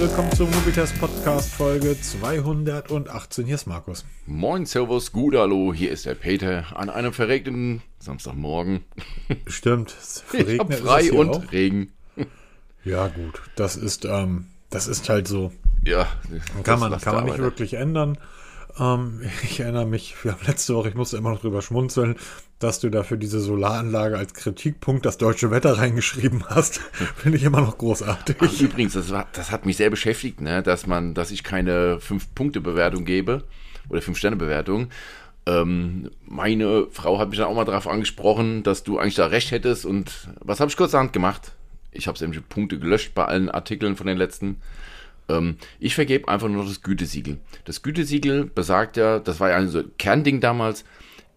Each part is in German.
willkommen zum Mobitest Podcast Folge 218. Hier ist Markus. Moin, Servus, gut, hallo, hier ist der Peter an einem verregneten Samstagmorgen. Stimmt, es ich hab frei und auch. Regen. Ja, gut, das ist, ähm, das ist halt so. Ja, Kann man, kann man nicht wirklich ändern. Ähm, ich erinnere mich, wir haben letzte Woche, ich musste immer noch drüber schmunzeln, dass du dafür diese Solaranlage als Kritikpunkt das deutsche Wetter reingeschrieben hast. Finde ich immer noch großartig. Ach, übrigens, das, war, das hat mich sehr beschäftigt, ne, dass man, dass ich keine 5-Punkte-Bewertung gebe oder 5-Sterne-Bewertung. Ähm, meine Frau hat mich dann auch mal darauf angesprochen, dass du eigentlich da recht hättest und was habe ich kurzerhand gemacht? Ich habe sämtliche Punkte gelöscht bei allen Artikeln von den letzten. Ähm, ich vergebe einfach nur noch das Gütesiegel. Das Gütesiegel besagt ja, das war ja ein so Kernding damals,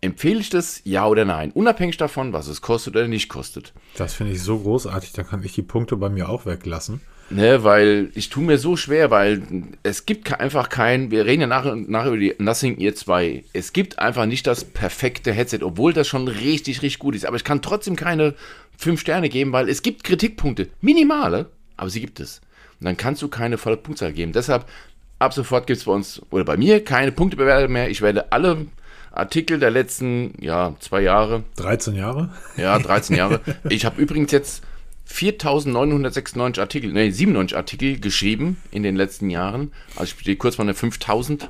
empfehle ich das, ja oder nein, unabhängig davon, was es kostet oder nicht kostet. Das finde ich so großartig, da kann ich die Punkte bei mir auch weglassen. Ne, weil ich tue mir so schwer, weil es gibt einfach kein, wir reden ja nachher, nachher über die Nothing Ear 2, es gibt einfach nicht das perfekte Headset, obwohl das schon richtig, richtig gut ist, aber ich kann trotzdem keine 5 Sterne geben, weil es gibt Kritikpunkte, minimale, aber sie gibt es. Und dann kannst du keine volle Punktzahl geben. Deshalb, ab sofort gibt es bei uns, oder bei mir, keine Punktebewertung mehr. Ich werde alle Artikel der letzten, ja, zwei Jahre 13 Jahre? ja, 13 Jahre. Ich habe übrigens jetzt 4.996 Artikel, nee, 97 Artikel geschrieben in den letzten Jahren. Also ich stehe kurz vor der 5.000.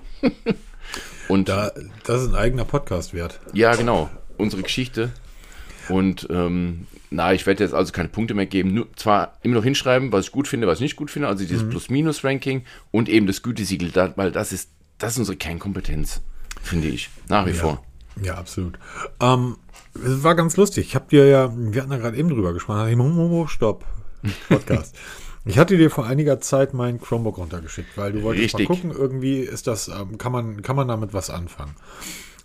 Und Da, das ist ein eigener Podcast wert. ja, genau, unsere Geschichte. Und ähm, na, ich werde jetzt also keine Punkte mehr geben. Nur, zwar immer noch hinschreiben, was ich gut finde, was ich nicht gut finde, also dieses Plus-Minus-Ranking und eben das Gütesiegel, weil das ist, das ist unsere Kernkompetenz, finde ich, nach wie vor. Ja, absolut. Ähm, es war ganz lustig. Ich habe dir ja, wir hatten da gerade eben drüber gesprochen, ich Momo, stopp, Podcast. ich hatte dir vor einiger Zeit mein Chromebook runtergeschickt, weil du wolltest Richtig. mal gucken, irgendwie ist das, ähm, kann man, kann man damit was anfangen.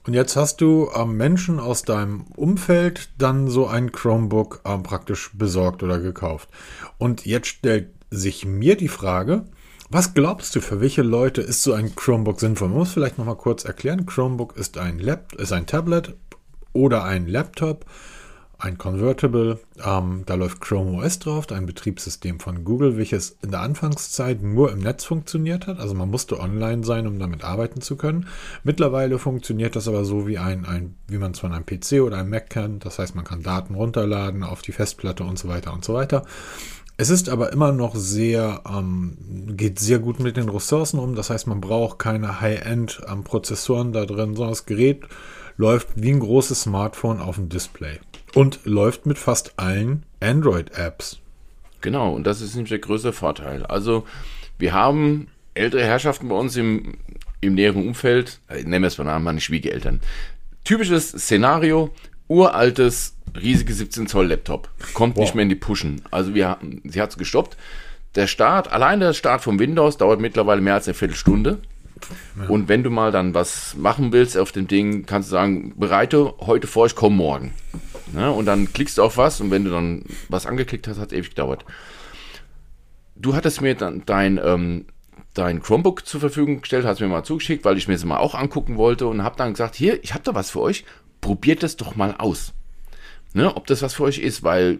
Und jetzt hast du ähm, Menschen aus deinem Umfeld dann so ein Chromebook ähm, praktisch besorgt oder gekauft. Und jetzt stellt sich mir die Frage, was glaubst du, für welche Leute ist so ein Chromebook sinnvoll? Man muss vielleicht noch mal kurz erklären. Chromebook ist ein, Lap ist ein Tablet oder ein Laptop, ein Convertible. Ähm, da läuft Chrome OS drauf, ein Betriebssystem von Google, welches in der Anfangszeit nur im Netz funktioniert hat. Also man musste online sein, um damit arbeiten zu können. Mittlerweile funktioniert das aber so wie ein, ein wie man es von einem PC oder einem Mac kennt. Das heißt, man kann Daten runterladen auf die Festplatte und so weiter und so weiter. Es ist aber immer noch sehr, ähm, geht sehr gut mit den Ressourcen um. Das heißt, man braucht keine High-End-Prozessoren da drin, sondern das Gerät läuft wie ein großes Smartphone auf dem Display. Und läuft mit fast allen Android-Apps. Genau, und das ist nämlich der größte Vorteil. Also, wir haben ältere Herrschaften bei uns im, im näheren Umfeld, äh, nennen wir es mal Namen, meine Schwiegereltern. Typisches Szenario, uraltes, riesige 17 Zoll Laptop. Kommt Wow. nicht mehr in die Pushen. Also, wir, sie hat es gestoppt. Der Start, allein der Start vom Windows dauert mittlerweile mehr als eine Viertelstunde. Und wenn du mal dann was machen willst auf dem Ding, kannst du sagen, bereite heute vor, ich komme morgen. Ne? Und dann klickst du auf was und wenn du dann was angeklickt hast, hat es ewig gedauert. Du hattest mir dann dein, ähm, dein Chromebook zur Verfügung gestellt, hast mir mal zugeschickt, weil ich mir es mal auch angucken wollte und habe dann gesagt, hier, ich habe da was für euch, probiert das doch mal aus. Ne? Ob das was für euch ist, weil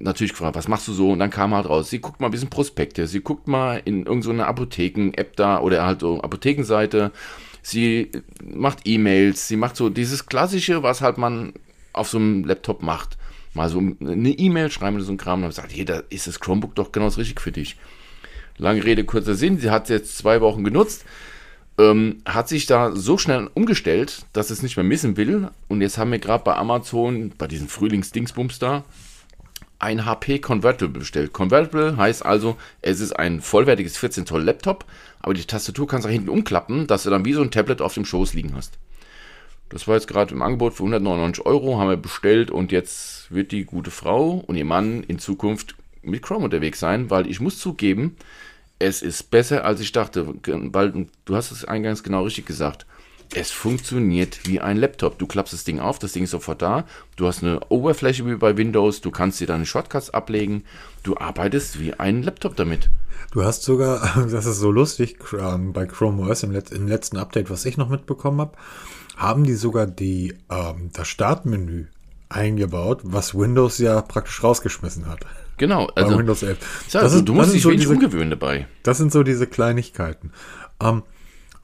natürlich gefragt, was machst du so? Und dann kam halt raus, sie guckt mal ein bisschen Prospekte, sie guckt mal in irgendeine Apotheken-App da oder halt so Apothekenseite, sie macht E-Mails, sie macht so dieses Klassische, was halt man auf so einem Laptop macht. Mal so eine E-Mail schreiben oder so ein Kram und dann sagt, hier, da ist das Chromebook doch genau das richtig für dich. Lange Rede, kurzer Sinn, sie hat es jetzt zwei Wochen genutzt, ähm, hat sich da so schnell umgestellt, dass es nicht mehr missen will. Und jetzt haben wir gerade bei Amazon, bei diesen Frühlingsdingsbums da, ein HP Convertible bestellt. Convertible heißt also, es ist ein vollwertiges 14 Zoll Laptop, aber die Tastatur kannst du hinten umklappen, dass du dann wie so ein Tablet auf dem Schoß liegen hast. Das war jetzt gerade im Angebot für 199 Euro, haben wir bestellt und jetzt wird die gute Frau und ihr Mann in Zukunft mit Chrome unterwegs sein, weil ich muss zugeben, es ist besser als ich dachte, weil du hast es eingangs genau richtig gesagt. Es funktioniert wie ein Laptop. Du klappst das Ding auf, das Ding ist sofort da. Du hast eine Oberfläche wie bei Windows, du kannst dir deine Shortcuts ablegen. Du arbeitest wie ein Laptop damit. Du hast sogar, das ist so lustig, ähm, bei Chrome OS im, Let im letzten Update, was ich noch mitbekommen habe, haben die sogar die, ähm, das Startmenü eingebaut, was Windows ja praktisch rausgeschmissen hat. Genau, also Windows 11. Ja, das ist, du musst dich so wenig diese, umgewöhnen dabei. Das sind so diese Kleinigkeiten. Ähm,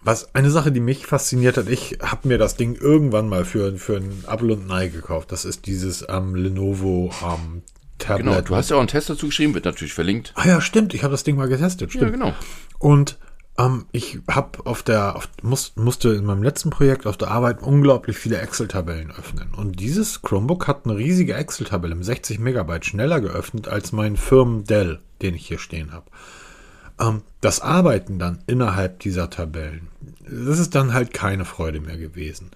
was eine Sache, die mich fasziniert hat, ich habe mir das Ding irgendwann mal für, für ein Apple und ein Ei gekauft. Das ist dieses ähm, Lenovo ähm, Tablet. Genau, du hast ja auch einen Test dazu geschrieben, wird natürlich verlinkt. Ah ja, stimmt, ich habe das Ding mal getestet, stimmt. Ja, genau. Und ähm, ich habe auf der, auf, muss, musste in meinem letzten Projekt auf der Arbeit unglaublich viele Excel-Tabellen öffnen. Und dieses Chromebook hat eine riesige Excel-Tabelle im 60 Megabyte schneller geöffnet als mein Firmen Dell, den ich hier stehen habe. Ähm, das Arbeiten dann innerhalb dieser Tabellen, das ist dann halt keine Freude mehr gewesen.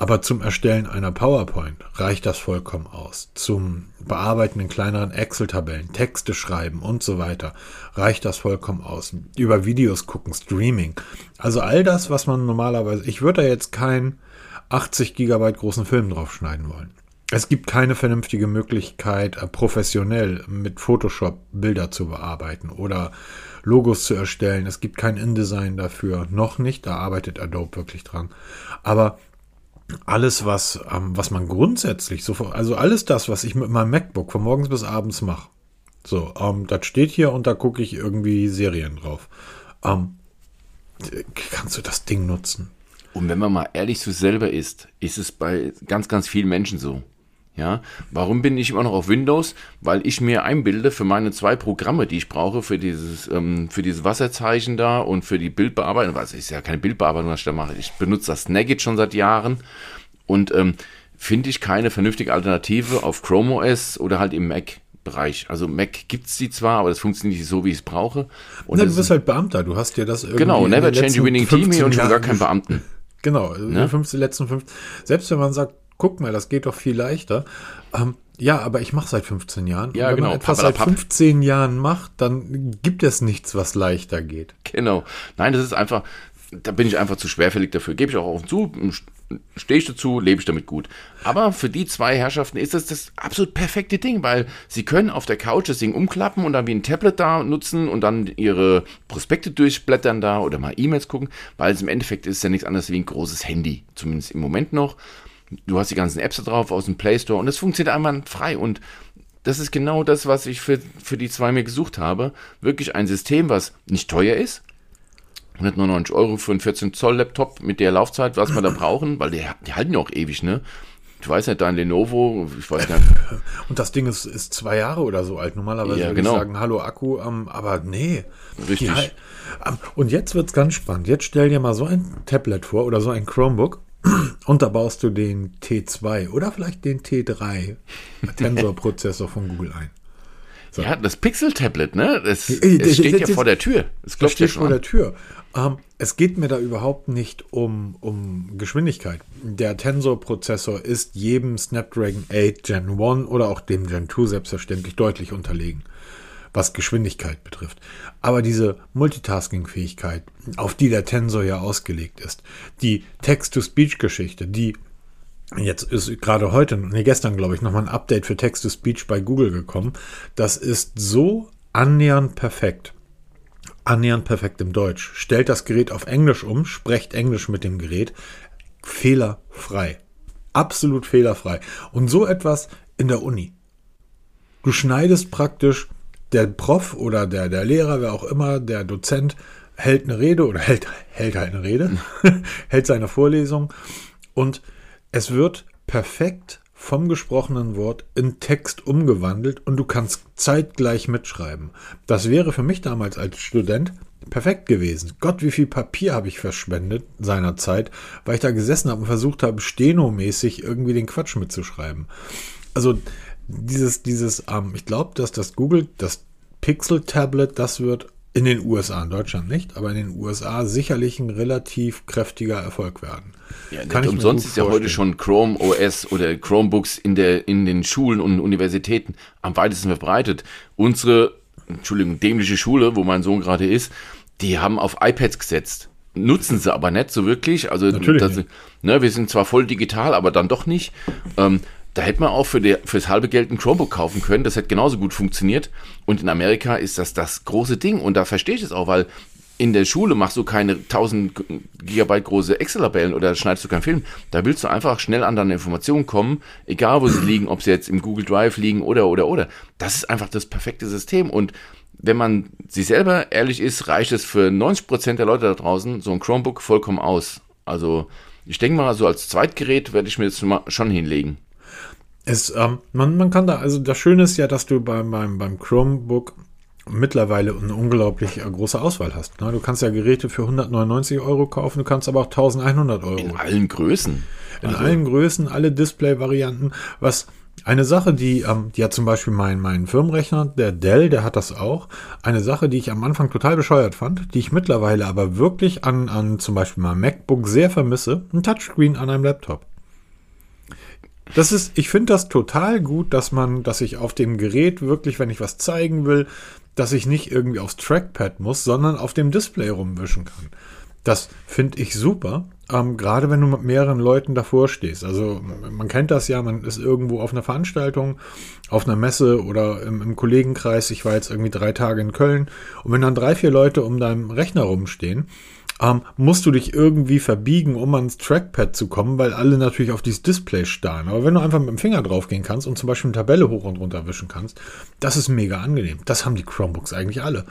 Aber zum Erstellen einer PowerPoint reicht das vollkommen aus. Zum Bearbeiten in kleineren Excel-Tabellen, Texte schreiben und so weiter reicht das vollkommen aus. Über Videos gucken, Streaming. Also all das, was man normalerweise, ich würde da jetzt keinen 80 Gigabyte großen Film draufschneiden wollen. Es gibt keine vernünftige Möglichkeit, äh, professionell mit Photoshop Bilder zu bearbeiten oder Logos zu erstellen. Es gibt kein InDesign dafür. Noch nicht, da arbeitet Adobe wirklich dran. Aber alles, was, ähm, was man grundsätzlich so, also alles das, was ich mit meinem MacBook von morgens bis abends mache. So, ähm, das steht hier und da gucke ich irgendwie Serien drauf. Ähm, kannst du das Ding nutzen? Und wenn man mal ehrlich zu selber ist, ist es bei ganz, ganz vielen Menschen so. Ja, warum bin ich immer noch auf Windows? Weil ich mir einbilde für meine zwei Programme, die ich brauche, für dieses, ähm, für dieses Wasserzeichen da und für die Bildbearbeitung, was ist ja keine Bildbearbeitung, was ich da mache. Ich benutze das Snagit schon seit Jahren und ähm, finde ich keine vernünftige Alternative auf Chrome OS oder halt im Mac. Bereich. Also Mac gibt es die zwar, aber das funktioniert nicht so, wie ich es brauche. Und Na, du bist halt Beamter, du hast ja das irgendwie. Genau, never change a winning team und schon gar keinen Beamten. Genau, ne? die 15, letzten 15. Selbst wenn man sagt, guck mal, das geht doch viel leichter. Ähm, ja, aber ich mache seit 15 Jahren. Ja, und wenn genau. man etwas seit 15 Jahren macht, dann gibt es nichts, was leichter geht. Genau. Nein, das ist einfach, da bin ich einfach zu schwerfällig dafür. Gebe ich auch auf zu, stehe ich dazu, lebe ich damit gut. Aber für die zwei Herrschaften ist das das absolut perfekte Ding, weil sie können auf der Couch das Ding umklappen und dann wie ein Tablet da nutzen und dann ihre Prospekte durchblättern da oder mal E-Mails gucken, weil es im Endeffekt ist ja nichts anderes wie ein großes Handy, zumindest im Moment noch du hast die ganzen Apps da drauf aus dem Play Store und es funktioniert einmal frei und das ist genau das, was ich für, für die zwei mir gesucht habe. Wirklich ein System, was nicht teuer ist. 199 Euro für einen 14 Zoll Laptop mit der Laufzeit, was wir da brauchen, weil die, die halten ja auch ewig, ne? Ich weiß nicht, dein Lenovo, ich weiß gar nicht. Und das Ding ist, ist zwei Jahre oder so alt. Normalerweise ja, würde genau. ich sagen, hallo Akku, ähm, aber nee. Richtig. Halt, ähm, und jetzt wird es ganz spannend. Jetzt stell dir mal so ein Tablet vor oder so ein Chromebook und da baust du den T2 oder vielleicht den T3 Tensor-Prozessor von Google ein. So. Ja, das Pixel-Tablet, ne? Das, es steht ja vor der Tür. Das steht vor der Tür. Ähm, es geht mir da überhaupt nicht um, um Geschwindigkeit. Der Tensor-Prozessor ist jedem Snapdragon 8 Gen 1 oder auch dem Gen 2 selbstverständlich deutlich unterlegen was Geschwindigkeit betrifft. Aber diese Multitasking-Fähigkeit, auf die der Tensor ja ausgelegt ist, die Text-to-Speech-Geschichte, die Jetzt ist gerade heute, nee, gestern glaube ich, nochmal ein Update für Text-to-Speech bei Google gekommen. Das ist so annähernd perfekt. Annähernd perfekt im Deutsch. Stellt das Gerät auf Englisch um, sprecht Englisch mit dem Gerät. Fehlerfrei. Absolut fehlerfrei. Und so etwas in der Uni. Du schneidest praktisch der Prof oder der, der Lehrer, wer auch immer, der Dozent hält eine Rede oder hält, hält halt eine Rede, hält seine Vorlesung und es wird perfekt vom gesprochenen Wort in Text umgewandelt und du kannst zeitgleich mitschreiben. Das wäre für mich damals als Student perfekt gewesen. Gott, wie viel Papier habe ich verschwendet seinerzeit, weil ich da gesessen habe und versucht habe, stenomäßig irgendwie den Quatsch mitzuschreiben. Also dieses, dieses, ähm, ich glaube, dass das Google, das Pixel-Tablet, das wird in den USA, in Deutschland nicht, aber in den USA sicherlich ein relativ kräftiger Erfolg werden. Ja, Kann ich umsonst ist ja heute schon Chrome OS oder Chromebooks in, der, in den Schulen und Universitäten am weitesten verbreitet. Unsere, Entschuldigung, dämliche Schule, wo mein Sohn gerade ist, die haben auf iPads gesetzt. Nutzen sie aber nicht so wirklich. Also, das, ne, wir sind zwar voll digital, aber dann doch nicht. Ähm, da hätte man auch für die, fürs halbe Geld ein Chromebook kaufen können. Das hätte genauso gut funktioniert. Und in Amerika ist das das große Ding. Und da verstehe ich es auch, weil in der Schule machst du keine 1000 Gigabyte große Excel-Tabellen oder schneidest du keinen Film. Da willst du einfach schnell an deine Informationen kommen, egal wo sie liegen, ob sie jetzt im Google Drive liegen oder, oder, oder. Das ist einfach das perfekte System und wenn man sich selber ehrlich ist, reicht es für 90% der Leute da draußen so ein Chromebook vollkommen aus. Also ich denke mal, so als Zweitgerät werde ich mir das schon hinlegen. Es, ähm, man, man kann da, also das Schöne ist ja, dass du beim, beim, beim Chromebook mittlerweile eine unglaublich äh, große Auswahl hast. Ne? Du kannst ja Geräte für 199 Euro kaufen, du kannst aber auch 1100 Euro. In allen Größen. In also. allen Größen, alle Display-Varianten. Was eine Sache, die, ähm, die hat zum Beispiel mein, mein Firmenrechner, der Dell, der hat das auch. Eine Sache, die ich am Anfang total bescheuert fand, die ich mittlerweile aber wirklich an, an zum Beispiel meinem MacBook sehr vermisse, ein Touchscreen an einem Laptop. Das ist, ich finde das total gut, dass man, dass ich auf dem Gerät wirklich, wenn ich was zeigen will, dass ich nicht irgendwie aufs Trackpad muss, sondern auf dem Display rumwischen kann. Das finde ich super, ähm, gerade wenn du mit mehreren Leuten davor stehst. Also man kennt das ja, man ist irgendwo auf einer Veranstaltung, auf einer Messe oder im, im Kollegenkreis. Ich war jetzt irgendwie drei Tage in Köln und wenn dann drei, vier Leute um deinem Rechner rumstehen, ähm, musst du dich irgendwie verbiegen, um ans Trackpad zu kommen, weil alle natürlich auf dieses Display starren. Aber wenn du einfach mit dem Finger drauf gehen kannst und zum Beispiel eine Tabelle hoch und runter wischen kannst, das ist mega angenehm. Das haben die Chromebooks eigentlich alle.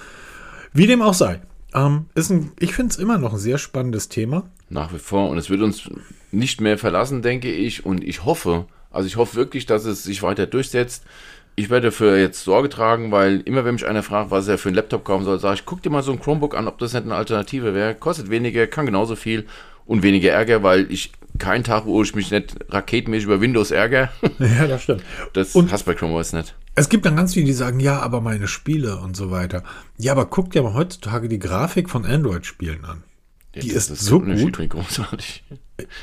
Wie dem auch sei. Ähm, ist ein, ich finde es immer noch ein sehr spannendes Thema. Nach wie vor. Und es wird uns nicht mehr verlassen, denke ich. Und ich hoffe, also ich hoffe wirklich, dass es sich weiter durchsetzt ich werde dafür jetzt Sorge tragen, weil immer wenn mich einer fragt, was er für einen Laptop kaufen soll, sage ich, guck dir mal so ein Chromebook an, ob das nicht eine Alternative wäre. Kostet weniger, kann genauso viel und weniger Ärger, weil ich keinen Tag, wo ich mich nicht raketenmäßig über Windows ärgere. Ja, das stimmt. Das und hast bei Chrome OS nicht. Es gibt dann ganz viele, die sagen, ja, aber meine Spiele und so weiter. Ja, aber guck dir mal heutzutage die Grafik von Android-Spielen an. Ja, die ist, ist so gut. Großartig.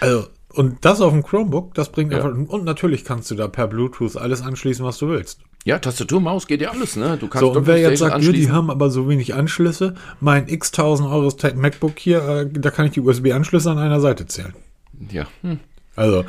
Also, und das auf dem Chromebook, das bringt ja. einfach. Und natürlich kannst du da per Bluetooth alles anschließen, was du willst. Ja, Tastatur, Maus geht ja alles, ne? Du kannst so, und wer jetzt sagt, die haben aber so wenig Anschlüsse, mein x 1000 Euro MacBook hier, äh, da kann ich die USB-Anschlüsse an einer Seite zählen. Ja. Hm. Also,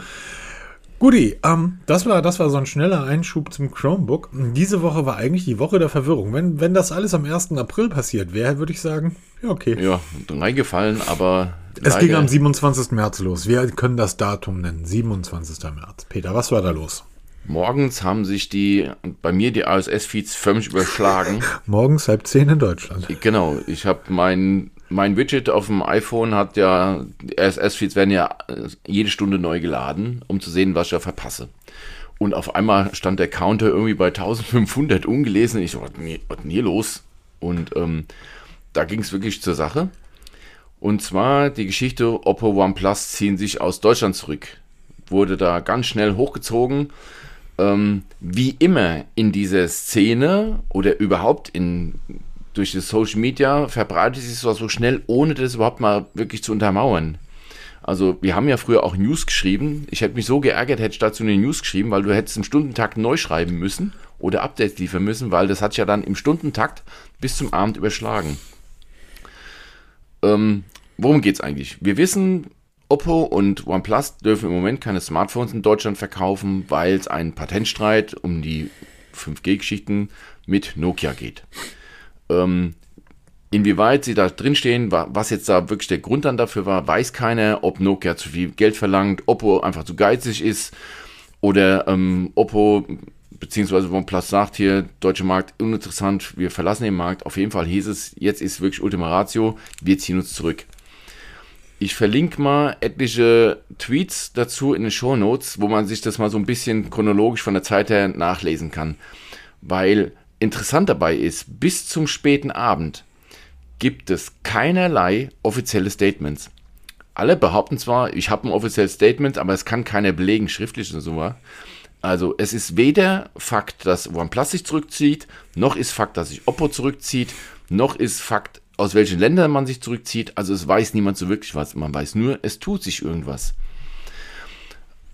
Guti, ähm, das, war, das war so ein schneller Einschub zum Chromebook. Diese Woche war eigentlich die Woche der Verwirrung. Wenn, wenn das alles am 1. April passiert wäre, würde ich sagen, ja, okay. Ja, reingefallen, aber. Es ging am 27. März los. Wir können das Datum nennen. 27. März. Peter, was war da los? Morgens haben sich die, bei mir die RSS-Feeds förmlich überschlagen. Morgens halb zehn in Deutschland. Genau, ich habe mein mein Widget auf dem iPhone hat ja, RSS-Feeds werden ja äh, jede Stunde neu geladen, um zu sehen, was ich da verpasse. Und auf einmal stand der Counter irgendwie bei 1500 ungelesen. Ich so, was ist denn hier los? Und ähm, da ging es wirklich zur Sache. Und zwar die Geschichte Oppo OnePlus ziehen sich aus Deutschland zurück. Wurde da ganz schnell hochgezogen. Ähm, wie immer in dieser Szene oder überhaupt in durch das Social Media verbreitet sich sowas so schnell, ohne das überhaupt mal wirklich zu untermauern. Also wir haben ja früher auch News geschrieben. Ich hätte mich so geärgert, hätte ich dazu eine News geschrieben, weil du hättest im Stundentakt neu schreiben müssen oder Updates liefern müssen, weil das hat ja dann im Stundentakt bis zum Abend überschlagen. Ähm, worum es eigentlich? Wir wissen, Oppo und OnePlus dürfen im Moment keine Smartphones in Deutschland verkaufen, weil es einen Patentstreit um die 5G-Geschichten mit Nokia geht. Ähm, inwieweit sie da drinstehen, was jetzt da wirklich der Grund dann dafür war, weiß keiner, ob Nokia zu viel Geld verlangt, Oppo einfach zu geizig ist oder ähm, Oppo beziehungsweise OnePlus sagt hier, deutsche Markt uninteressant, wir verlassen den Markt. Auf jeden Fall hieß es, jetzt ist wirklich Ultima Ratio, wir ziehen uns zurück. Ich verlinke mal etliche Tweets dazu in den Show Notes, wo man sich das mal so ein bisschen chronologisch von der Zeit her nachlesen kann. Weil Interessant dabei ist, bis zum späten Abend gibt es keinerlei offizielle Statements. Alle behaupten zwar, ich habe ein offizielles Statement, aber es kann keiner belegen, schriftlich oder so. Also es ist weder Fakt, dass OnePlus sich zurückzieht, noch ist Fakt, dass sich Oppo zurückzieht, noch ist Fakt, aus welchen Ländern man sich zurückzieht. Also es weiß niemand so wirklich was. Man weiß nur, es tut sich irgendwas.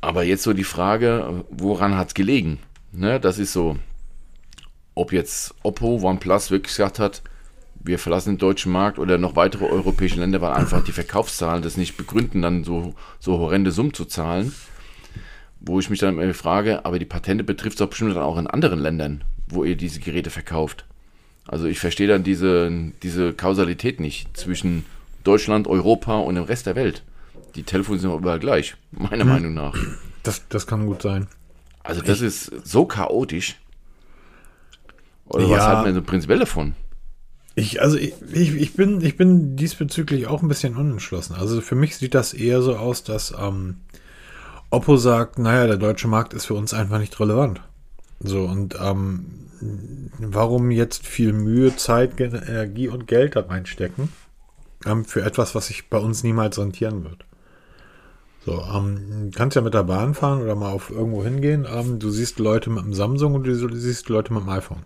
Aber jetzt so die Frage, woran hat es gelegen? Ne, das ist so ob jetzt Oppo, OnePlus wirklich gesagt hat, wir verlassen den deutschen Markt oder noch weitere europäische Länder, weil einfach die Verkaufszahlen das nicht begründen, dann so, so horrende Summen zu zahlen. Wo ich mich dann immer frage, aber die Patente betrifft es doch bestimmt dann auch in anderen Ländern, wo ihr diese Geräte verkauft. Also ich verstehe dann diese, diese Kausalität nicht zwischen Deutschland, Europa und dem Rest der Welt. Die Telefone sind überall gleich, meiner hm. Meinung nach. Das, das kann gut sein. Also das ich, ist so chaotisch. Oder ja, was hat man so prinzipiell davon? Ich, also ich, ich, bin, ich bin diesbezüglich auch ein bisschen unentschlossen. Also für mich sieht das eher so aus, dass ähm, Oppo sagt, naja, der deutsche Markt ist für uns einfach nicht relevant. So, und ähm, warum jetzt viel Mühe, Zeit, Energie und Geld da reinstecken ähm, für etwas, was sich bei uns niemals rentieren wird? So, ähm, kannst ja mit der Bahn fahren oder mal auf irgendwo hingehen. Ähm, du siehst Leute mit dem Samsung und du siehst Leute mit dem iPhone.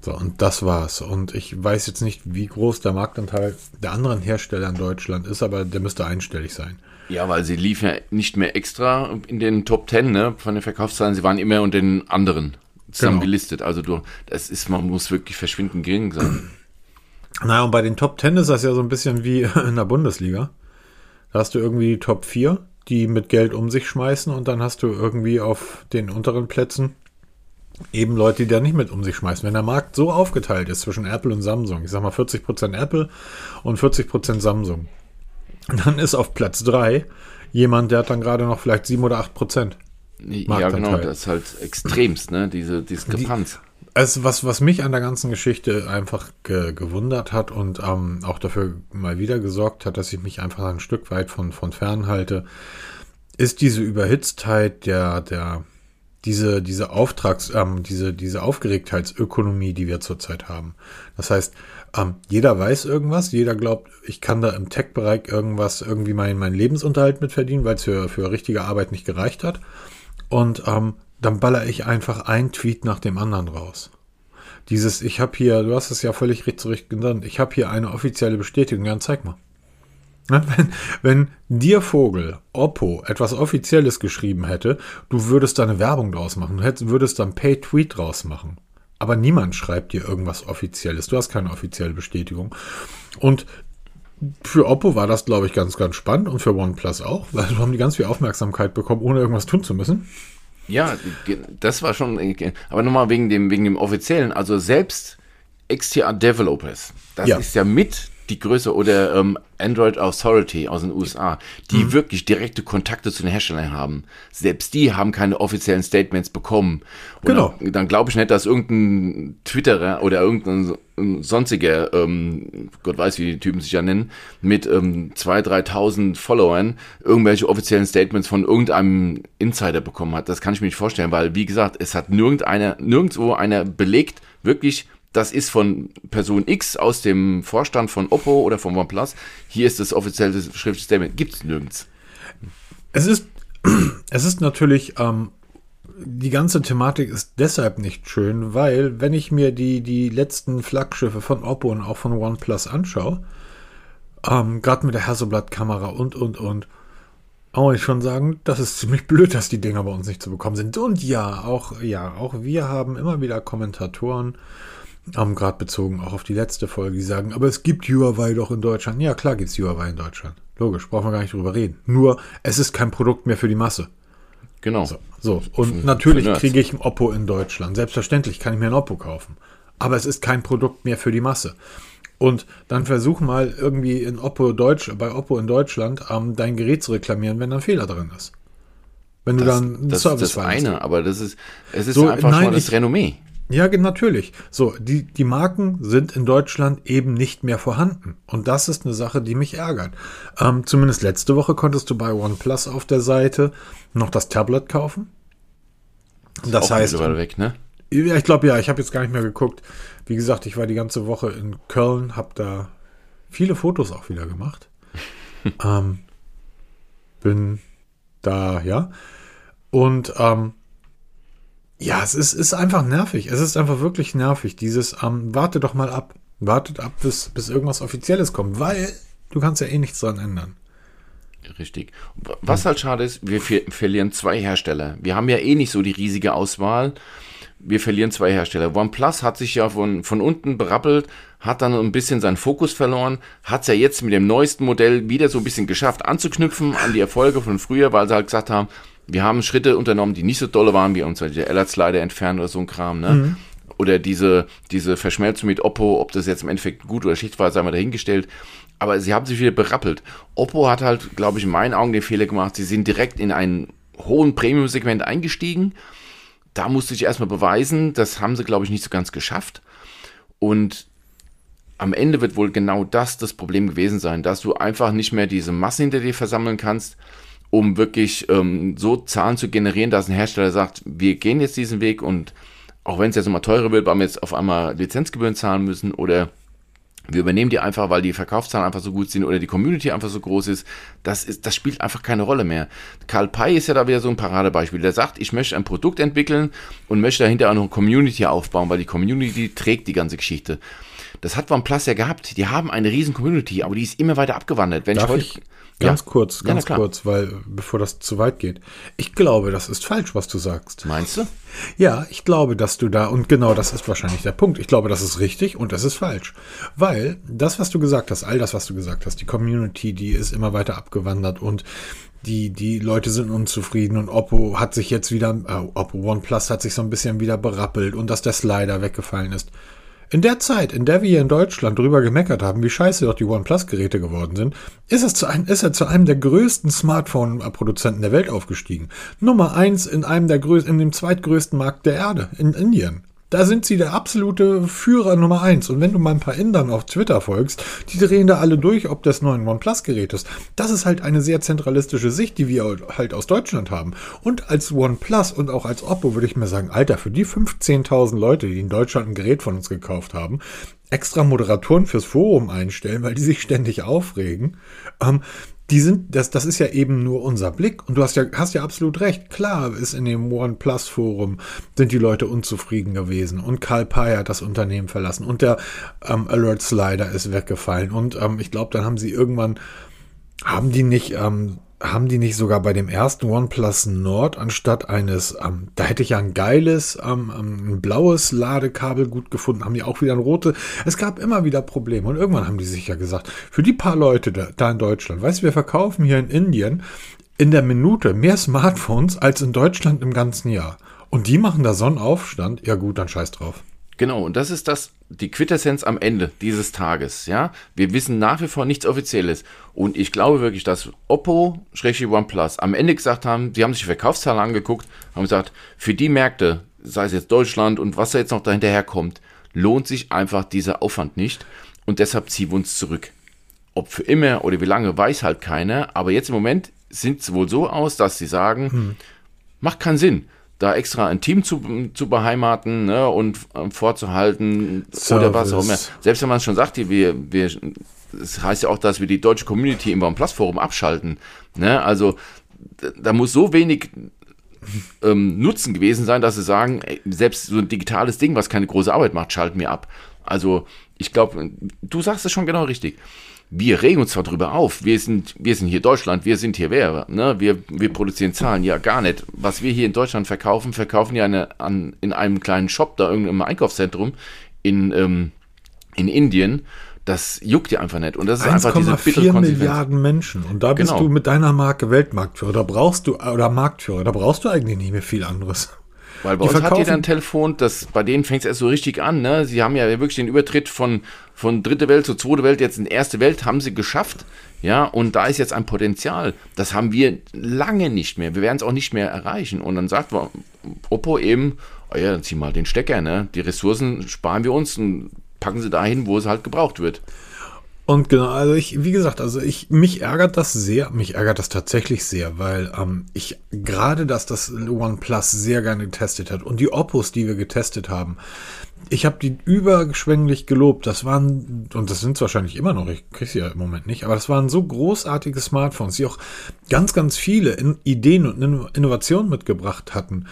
So, und das war's. Und ich weiß jetzt nicht, wie groß der Marktanteil der anderen Hersteller in Deutschland ist, aber der müsste einstellig sein. Ja, weil sie liefen ja nicht mehr extra in den Top Ten ne, von den Verkaufszahlen, sie waren immer unter den anderen zusammen genau. gelistet. Also du, das ist, man muss wirklich verschwindend gering sein. Naja, und bei den Top Ten ist das ja so ein bisschen wie in der Bundesliga. Da hast du irgendwie die Top 4, die mit Geld um sich schmeißen und dann hast du irgendwie auf den unteren Plätzen eben Leute, die da nicht mit um sich schmeißen. Wenn der Markt so aufgeteilt ist zwischen Apple und Samsung, ich sag mal 40% Apple und 40% Samsung, dann ist auf Platz 3 jemand, der hat dann gerade noch vielleicht 7 oder 8%. Ja, genau, das ist halt extremst, ne, diese Diskrepanz. Die, also was, was mich an der ganzen Geschichte einfach ge gewundert hat und ähm, auch dafür mal wieder gesorgt hat, dass ich mich einfach ein Stück weit von, von fern halte, ist diese Überhitztheit der, der, diese, diese Auftrags, ähm, diese, diese Aufgeregtheitsökonomie, die wir zurzeit haben. Das heißt, ähm, jeder weiß irgendwas, jeder glaubt, ich kann da im Tech-Bereich irgendwas, irgendwie meinen mein Lebensunterhalt mit verdienen, weil es für, für richtige Arbeit nicht gereicht hat. Und ähm, dann baller ich einfach ein Tweet nach dem anderen raus. Dieses, ich habe hier, du hast es ja völlig richtig genannt, ich habe hier eine offizielle Bestätigung, ja, zeig mal. Ne, wenn, wenn dir Vogel, Oppo, etwas Offizielles geschrieben hätte, du würdest da eine Werbung draus machen, du hättest, würdest dann Pay-Tweet draus machen. Aber niemand schreibt dir irgendwas Offizielles. Du hast keine offizielle Bestätigung. Und für Oppo war das, glaube ich, ganz, ganz spannend und für OnePlus auch, weil du haben die ganz viel Aufmerksamkeit bekommen, ohne irgendwas tun zu müssen. Ja, das war schon, aber nochmal wegen dem, wegen dem offiziellen, also selbst XTR Developers, das ja. ist ja mit die Größe oder ähm, Android Authority aus den USA, die mhm. wirklich direkte Kontakte zu den Herstellern haben. Selbst die haben keine offiziellen Statements bekommen. Und genau. Dann, dann glaube ich nicht, dass irgendein Twitterer oder irgendein sonstiger, ähm, Gott weiß, wie die Typen sich ja nennen, mit ähm, 2.000, 3.000 Followern irgendwelche offiziellen Statements von irgendeinem Insider bekommen hat. Das kann ich mir nicht vorstellen, weil, wie gesagt, es hat nirgendeiner, nirgendwo einer belegt, wirklich das ist von Person X aus dem Vorstand von Oppo oder von OnePlus. Hier ist das offizielle schriftliche Statement. Gibt es nirgends. Es ist, es ist natürlich, ähm, die ganze Thematik ist deshalb nicht schön, weil, wenn ich mir die, die letzten Flaggschiffe von Oppo und auch von OnePlus anschaue, ähm, gerade mit der Hasselblad-Kamera und, und, und, auch ich schon sagen, das ist ziemlich blöd, dass die Dinger bei uns nicht zu bekommen sind. Und ja, auch, ja, auch wir haben immer wieder Kommentatoren, haben gerade bezogen auch auf die letzte Folge, die sagen, aber es gibt Huawei doch in Deutschland. Ja, klar gibt es Huawei in Deutschland. Logisch, brauchen wir gar nicht drüber reden. Nur, es ist kein Produkt mehr für die Masse. Genau. So, so. und für, natürlich für kriege ich ein Oppo in Deutschland. Selbstverständlich kann ich mir ein Oppo kaufen. Aber es ist kein Produkt mehr für die Masse. Und dann versuch mal irgendwie in Oppo Deutsch, bei Oppo in Deutschland ähm, dein Gerät zu reklamieren, wenn da ein Fehler drin ist. Wenn das, du dann einen das, Service ist das eine, aber das ist, es ist so, einfach nein, schon mal das ich, Renommee. Ja, natürlich. So, die, die Marken sind in Deutschland eben nicht mehr vorhanden. Und das ist eine Sache, die mich ärgert. Ähm, zumindest letzte Woche konntest du bei OnePlus auf der Seite noch das Tablet kaufen. Das, das heißt. Weg, ne? Ja, ich glaube ja, ich habe jetzt gar nicht mehr geguckt. Wie gesagt, ich war die ganze Woche in Köln, habe da viele Fotos auch wieder gemacht. ähm, bin da, ja. Und ähm, ja, es ist, ist einfach nervig. Es ist einfach wirklich nervig. Dieses, ähm, warte doch mal ab. Wartet ab, bis, bis irgendwas Offizielles kommt, weil du kannst ja eh nichts dran ändern. Richtig. Was halt schade ist, wir verlieren zwei Hersteller. Wir haben ja eh nicht so die riesige Auswahl. Wir verlieren zwei Hersteller. OnePlus hat sich ja von, von unten berappelt, hat dann ein bisschen seinen Fokus verloren, hat es ja jetzt mit dem neuesten Modell wieder so ein bisschen geschafft anzuknüpfen an die Erfolge von früher, weil sie halt gesagt haben, wir haben Schritte unternommen, die nicht so dolle waren, wie uns der Ellertslider entfernt oder so ein Kram, ne? Mhm. oder diese, diese Verschmelzung mit Oppo, ob das jetzt im Endeffekt gut oder schlecht war, sei mal dahingestellt. Aber sie haben sich wieder berappelt. Oppo hat halt, glaube ich, in meinen Augen den Fehler gemacht. Sie sind direkt in einen hohen Premium-Segment eingestiegen. Da musste ich erstmal beweisen. Das haben sie, glaube ich, nicht so ganz geschafft. Und am Ende wird wohl genau das das Problem gewesen sein, dass du einfach nicht mehr diese Masse hinter dir versammeln kannst, um wirklich ähm, so Zahlen zu generieren, dass ein Hersteller sagt, wir gehen jetzt diesen Weg und auch wenn es jetzt immer teurer wird, weil wir jetzt auf einmal Lizenzgebühren zahlen müssen oder wir übernehmen die einfach, weil die Verkaufszahlen einfach so gut sind oder die Community einfach so groß ist. Das, ist, das spielt einfach keine Rolle mehr. Karl Pei ist ja da wieder so ein Paradebeispiel. Der sagt, ich möchte ein Produkt entwickeln und möchte dahinter auch noch eine Community aufbauen, weil die Community trägt die ganze Geschichte. Das hat OnePlus ja gehabt. Die haben eine riesen Community, aber die ist immer weiter abgewandert. Wenn Darf ich heute, ich ganz Ja. kurz, Ja, ganz klar. kurz, weil bevor das zu weit geht. Ich glaube, das ist falsch, was du sagst. meinst du? Ja, ich glaube, dass du da, und genau das ist wahrscheinlich der Punkt. Ich glaube, das ist richtig und das ist falsch. Weil das, was du gesagt hast, all das, was du gesagt hast, die Community, die ist immer weiter abgewandert und die, die Leute sind unzufrieden und Oppo hat sich jetzt wieder, äh, Oppo OnePlus hat sich so ein bisschen wieder berappelt und dass der Slider weggefallen ist. In der Zeit, in der wir hier in Deutschland drüber gemeckert haben, wie scheiße doch die OnePlus-Geräte geworden sind, ist, es zu einem, ist er zu einem der größten Smartphone-Produzenten der Welt aufgestiegen. Nummer eins in einem der größten, in dem zweitgrößten Markt der Erde, in Indien. Da sind sie der absolute Führer Nummer eins. Und wenn du mal ein paar Indern auf Twitter folgst, die drehen da alle durch, ob das neuen OnePlus-Gerät ist. Das ist halt eine sehr zentralistische Sicht, die wir halt aus Deutschland haben. Und als OnePlus und auch als Oppo würde ich mir sagen, Alter, für die 15.000 Leute, die in Deutschland ein Gerät von uns gekauft haben, extra Moderatoren fürs Forum einstellen, weil die sich ständig aufregen. Ähm, die sind, das, das ist ja eben nur unser Blick. Und du hast ja, hast ja absolut recht. Klar ist in dem OnePlus-Forum sind die Leute unzufrieden gewesen. Und Karl Pei hat das Unternehmen verlassen. Und der ähm, Alert Slider ist weggefallen. Und ähm, ich glaube, dann haben sie irgendwann, haben die nicht, ähm, haben die nicht sogar bei dem ersten OnePlus Nord anstatt eines, ähm, da hätte ich ja ein geiles, ähm, ähm, ein blaues Ladekabel gut gefunden, haben die auch wieder ein rote. Es gab immer wieder Probleme und irgendwann haben die sich ja gesagt, für die paar Leute da, da in Deutschland, weißt du, wir verkaufen hier in Indien in der Minute mehr Smartphones als in Deutschland im ganzen Jahr. Und die machen da Sonnenaufstand, ja gut, dann scheiß drauf. Genau, und das ist das, die Quintessenz am Ende dieses Tages, ja. Wir wissen nach wie vor nichts Offizielles. Und ich glaube wirklich, dass Oppo, OnePlus, am Ende gesagt haben, sie haben sich die Verkaufszahlen angeguckt, haben gesagt, für die Märkte, sei es jetzt Deutschland und was da jetzt noch dahinterher kommt, lohnt sich einfach dieser Aufwand nicht. Und deshalb ziehen wir uns zurück. Ob für immer oder wie lange, weiß halt keiner. Aber jetzt im Moment sieht es wohl so aus, dass sie sagen, macht keinen Sinn, da extra ein Team zu, zu beheimaten ne, und ähm, vorzuhalten oder was auch immer. Service. Selbst wenn man es schon sagt, wir, wir, das heißt ja auch, dass wir die deutsche Community im OnePlus-Forum abschalten. Ne? Also da- da muss so wenig ähm, Nutzen gewesen sein, dass sie sagen, ey, selbst so ein digitales Ding, was keine große Arbeit macht, schalten wir ab. Also ich glaube, du sagst es schon genau richtig. Wir regen uns zwar drüber auf, wir sind, wir sind hier Deutschland, wir sind hier wer, ne? wir, wir produzieren Zahlen, ja gar nicht. Was wir hier in Deutschland verkaufen, verkaufen ja eine, an, in einem kleinen Shop da irgendeinem Einkaufszentrum in, ähm, in Indien. Das juckt ja einfach nicht. Und das ist einfach diese bittere 1,4 Konsequenz. Milliarden Menschen. Und da bist Genau. du mit deiner Marke Weltmarktführer. Da brauchst du, oder Marktführer, da brauchst du eigentlich nicht mehr viel anderes. Weil bei Die uns hat jeder ein Telefon, das, bei denen fängt es erst so richtig an. Ne? Sie haben ja wirklich den Übertritt von, von dritte Welt zur zweite Welt, jetzt in erste Welt, haben sie geschafft. Ja, und da ist jetzt ein Potenzial. Das haben wir lange nicht mehr. Wir werden es auch nicht mehr erreichen. Und dann sagt Oppo eben, oh ja, dann zieh mal den Stecker. Ne? Die Ressourcen sparen wir uns und packen sie dahin, wo es halt gebraucht wird. Und genau, also ich, wie gesagt, also ich, mich ärgert das sehr, mich ärgert das tatsächlich sehr, weil ähm, ich gerade, dass das OnePlus sehr gerne getestet hat und die Oppos, die wir getestet haben, ich habe die überschwänglich gelobt. Das waren, und das sind wahrscheinlich immer noch, ich kriege sie ja im Moment nicht, aber das waren so großartige Smartphones, die auch ganz, ganz viele Ideen und Inno- Innovationen mitgebracht hatten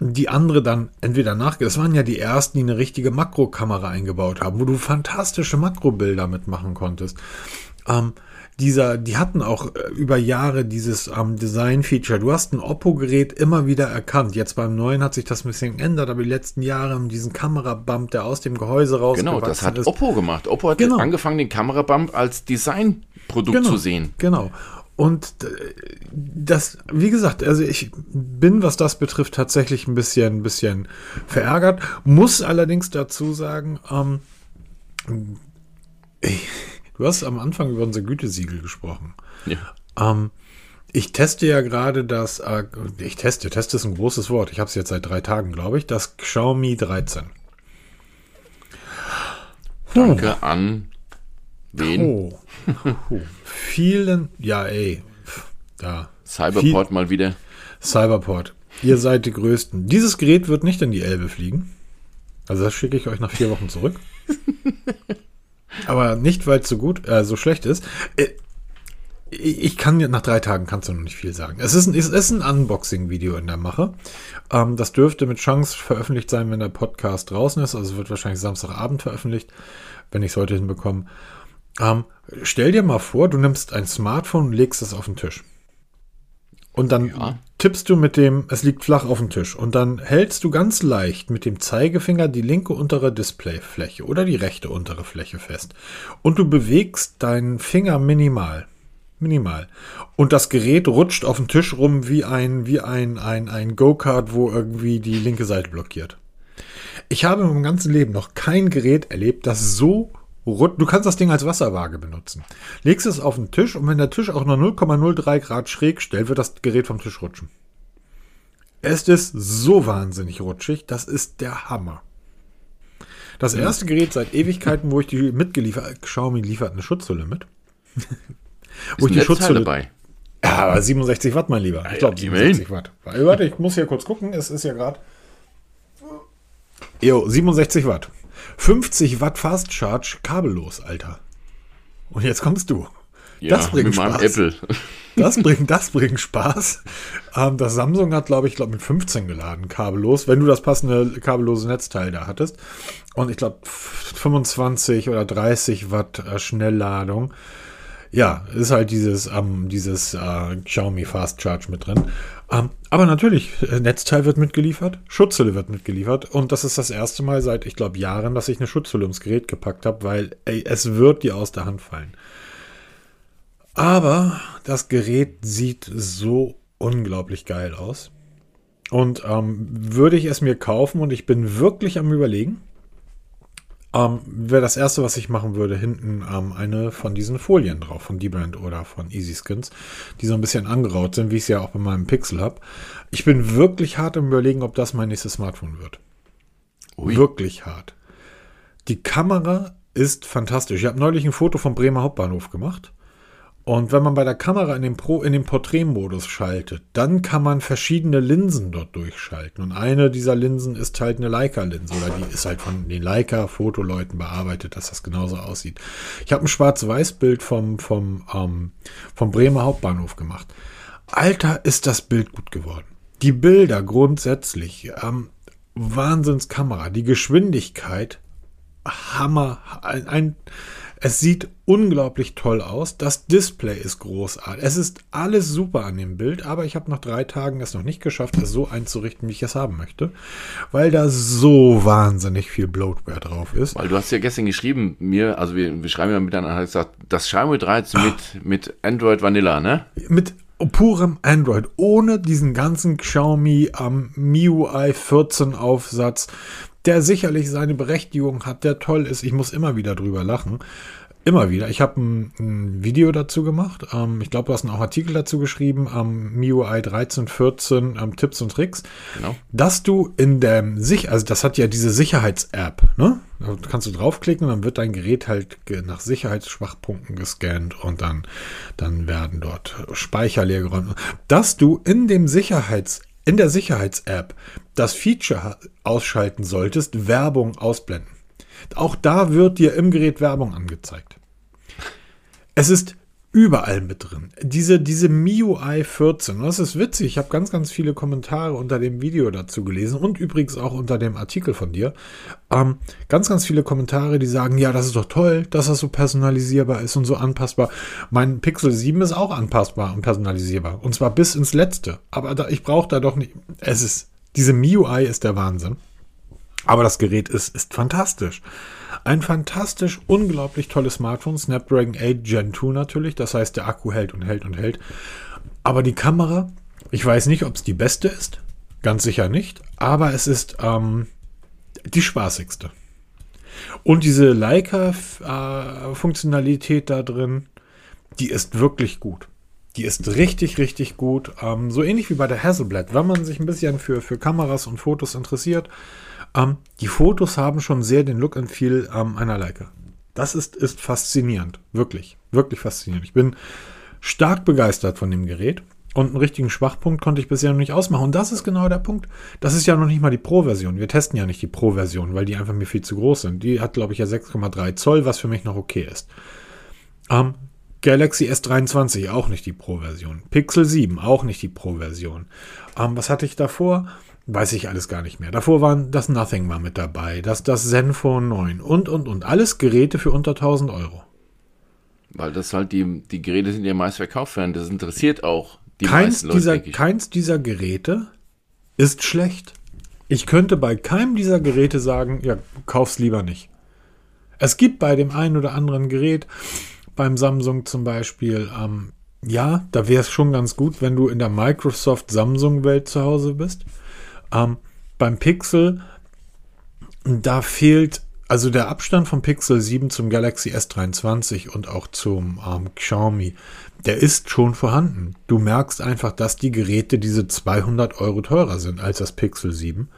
die andere dann entweder nachge... Das waren ja die ersten, die eine richtige Makrokamera eingebaut haben, wo du fantastische Makrobilder mitmachen konntest. Ähm, dieser, die hatten auch äh, über Jahre dieses ähm, Design-Feature. Du hast ein Oppo-Gerät immer wieder erkannt. Jetzt beim neuen hat sich das ein bisschen geändert, aber die letzten Jahre haben diesen Kamerabump, der aus dem Gehäuse rausgewachsen Genau, das hat ist. Oppo gemacht. Oppo hat Genau. angefangen, den Kamerabump als Designprodukt genau, zu sehen. Genau. Und äh, das, wie gesagt, also ich bin, was das betrifft, tatsächlich ein bisschen, ein bisschen verärgert. Muss allerdings dazu sagen, ähm, ich, du hast am Anfang über unser Gütesiegel gesprochen. Ja. Ähm, ich teste ja gerade das, äh, ich teste, teste ist ein großes Wort. Ich habe es jetzt seit drei Tagen, glaube ich, das Xiaomi 13. Danke an wen? Oh. oh. Vielen, ja, ey. Da. Cyberport mal wieder. Cyberport. Ihr seid die Größten. Dieses Gerät wird nicht in die Elbe fliegen. Also das schicke ich euch nach vier Wochen zurück. Aber nicht, weil es so gut, äh, so schlecht ist. Äh, ich kann nach drei Tagen kannst du noch nicht viel sagen. Es ist ein, es ist ein Unboxing-Video in der Mache. Ähm, das dürfte mit Chance veröffentlicht sein, wenn der Podcast draußen ist. Also wird wahrscheinlich Samstagabend veröffentlicht, wenn ich es heute hinbekomme. Ähm, stell dir mal vor, du nimmst ein Smartphone und legst es auf den Tisch. Und dann ja. tippst du mit dem, es liegt flach auf dem Tisch. Und dann hältst du ganz leicht mit dem Zeigefinger die linke untere Displayfläche oder die rechte untere Fläche fest. Und du bewegst deinen Finger minimal. Minimal. Und das Gerät rutscht auf dem Tisch rum wie ein, wie ein, ein, ein Go-Kart, wo irgendwie die linke Seite blockiert. Ich habe in meinem ganzen Leben noch kein Gerät erlebt, das so Du kannst das Ding als Wasserwaage benutzen. Legst es auf den Tisch und wenn der Tisch auch nur 0,03 Grad schräg stellt, wird das Gerät vom Tisch rutschen. Es ist so wahnsinnig rutschig, das ist der Hammer. Das erste Gerät seit Ewigkeiten, wo ich die mitgeliefert Xiaomi liefert eine Schutzhülle mit. wo ich die Schutzhülle dabei. Ja, 67 Watt, mein Lieber. Ich glaube 67 Watt. Warte, ich muss hier kurz gucken. Es ist ja gerade. Jo, 67 Watt. 50 Watt Fast Charge kabellos, Alter. Und jetzt kommst du. Ja, das bringt Spaß. Apple. Das bringt, das bringt Spaß. Ähm, das Samsung hat, glaube ich, glaub, mit 15 geladen, kabellos, wenn du das passende kabellose Netzteil da hattest. Und ich glaube, 25 oder 30 Watt äh, Schnellladung. Ja, ist halt dieses, ähm, dieses äh, Xiaomi Fast Charge mit drin. Ähm, aber natürlich, äh, Netzteil wird mitgeliefert, Schutzhülle wird mitgeliefert und das ist das erste Mal seit, ich glaube, Jahren, dass ich eine Schutzhülle ums Gerät gepackt habe, weil ey, es wird dir aus der Hand fallen. Aber das Gerät sieht so unglaublich geil aus. Und ähm, würde ich es mir kaufen und ich bin wirklich am Überlegen, ähm, Wäre das erste, was ich machen würde, hinten ähm, eine von diesen Folien drauf, von D-Brand oder von Easy Skins, die so ein bisschen angeraut sind, wie ich es ja auch bei meinem Pixel habe. Ich bin wirklich hart im Überlegen, ob das mein nächstes Smartphone wird. Ui. Wirklich hart. Die Kamera ist fantastisch. Ich habe neulich ein Foto vom Bremer Hauptbahnhof gemacht. Und wenn man bei der Kamera in den, Pro, in den Porträtmodus schaltet, dann kann man verschiedene Linsen dort durchschalten. Und eine dieser Linsen ist halt eine Leica-Linse oder die ist halt von den Leica-Fotoleuten bearbeitet, dass das genauso aussieht. Ich habe ein Schwarz-Weiß-Bild vom, vom, ähm, vom Bremer Hauptbahnhof gemacht. Alter, ist das Bild gut geworden. Die Bilder grundsätzlich, ähm, Wahnsinnskamera, die Geschwindigkeit, Hammer, ein, ein es sieht unglaublich toll aus. Das Display ist großartig. Es ist alles super an dem Bild, aber ich habe nach drei Tagen es noch nicht geschafft, es so einzurichten, wie ich es haben möchte, weil da so wahnsinnig viel Bloatware drauf ist. Weil du hast ja gestern geschrieben, mir, also wir, wir schreiben ja miteinander, gesagt, das Xiaomi 13 mit, mit Android Vanilla, ne? Mit purem Android, ohne diesen ganzen Xiaomi am ähm, MIUI 14 Aufsatz, der sicherlich seine Berechtigung hat, der toll ist. Ich muss immer wieder drüber lachen. Immer wieder. Ich habe ein, ein, Video dazu gemacht. Ähm, ich glaube, du hast einen auch Artikel dazu geschrieben am ähm, MIUI 13, 14 ähm, Tipps und Tricks. Genau. Dass du in der Sich also das hat ja diese Sicherheits-App, ne? Da kannst du draufklicken und dann wird dein Gerät halt nach Sicherheitsschwachpunkten gescannt und dann, dann werden dort Speicher leergeräumt. Dass du in dem Sicherheits in der Sicherheits-App das Feature ausschalten solltest, Werbung ausblenden. Auch da wird dir im Gerät Werbung angezeigt. Es ist überall mit drin. Diese, diese MIUI 14, das ist witzig, ich habe ganz, ganz viele Kommentare unter dem Video dazu gelesen und übrigens auch unter dem Artikel von dir. Ähm, ganz, ganz viele Kommentare, die sagen, ja, das ist doch toll, dass das so personalisierbar ist und so anpassbar. Mein Pixel 7 ist auch anpassbar und personalisierbar. Und zwar bis ins Letzte. Aber da, ich brauche da doch nicht, es ist, diese MIUI ist der Wahnsinn. Aber das Gerät ist, ist fantastisch. Ein fantastisch, unglaublich tolles Smartphone. Snapdragon 8 Gen 2 natürlich. Das heißt, der Akku hält und hält und hält. Aber die Kamera, ich weiß nicht, ob es die beste ist. Ganz sicher nicht. Aber es ist ähm, die spaßigste. Und diese Leica-Funktionalität da drin, die ist wirklich gut. Die ist richtig, richtig gut. Ähm, so ähnlich wie bei der Hasselblad. Wenn man sich ein bisschen für, für Kameras und Fotos interessiert, ähm, die Fotos haben schon sehr den Look and Feel ähm, einer Leica. Das ist, ist faszinierend. Wirklich, wirklich faszinierend. Ich bin stark begeistert von dem Gerät. Und einen richtigen Schwachpunkt konnte ich bisher noch nicht ausmachen. Und das ist genau der Punkt. Das ist ja noch nicht mal die Pro-Version. Wir testen ja nicht die Pro-Version, weil die einfach mir viel zu groß sind. Die hat, glaube ich, ja 6,3 Zoll, was für mich noch okay ist. Ähm, Galaxy S23 auch nicht die Pro-Version. Pixel 7 auch nicht die Pro-Version. Ähm, was hatte ich davor? Weiß ich alles gar nicht mehr. Davor waren das Nothing war mit dabei, das, das Zenfone 9 und, und, und. Alles Geräte für unter 1000 Euro. Weil das halt die, die Geräte sind, die am meisten verkauft werden. Das interessiert auch die keins, Leute, dieser, keins dieser Geräte ist schlecht. Ich könnte bei keinem dieser Geräte sagen, ja, kauf's lieber nicht. Es gibt bei dem einen oder anderen Gerät, beim Samsung zum Beispiel, ähm, ja, da wäre es schon ganz gut, wenn du in der Microsoft Samsung-Welt zu Hause bist. Ähm, beim Pixel, da fehlt also der Abstand vom Pixel 7 zum Galaxy S23 und auch zum ähm, Xiaomi, der ist schon vorhanden. Du merkst einfach, dass die Geräte diese 200 Euro teurer sind als das Pixel 7.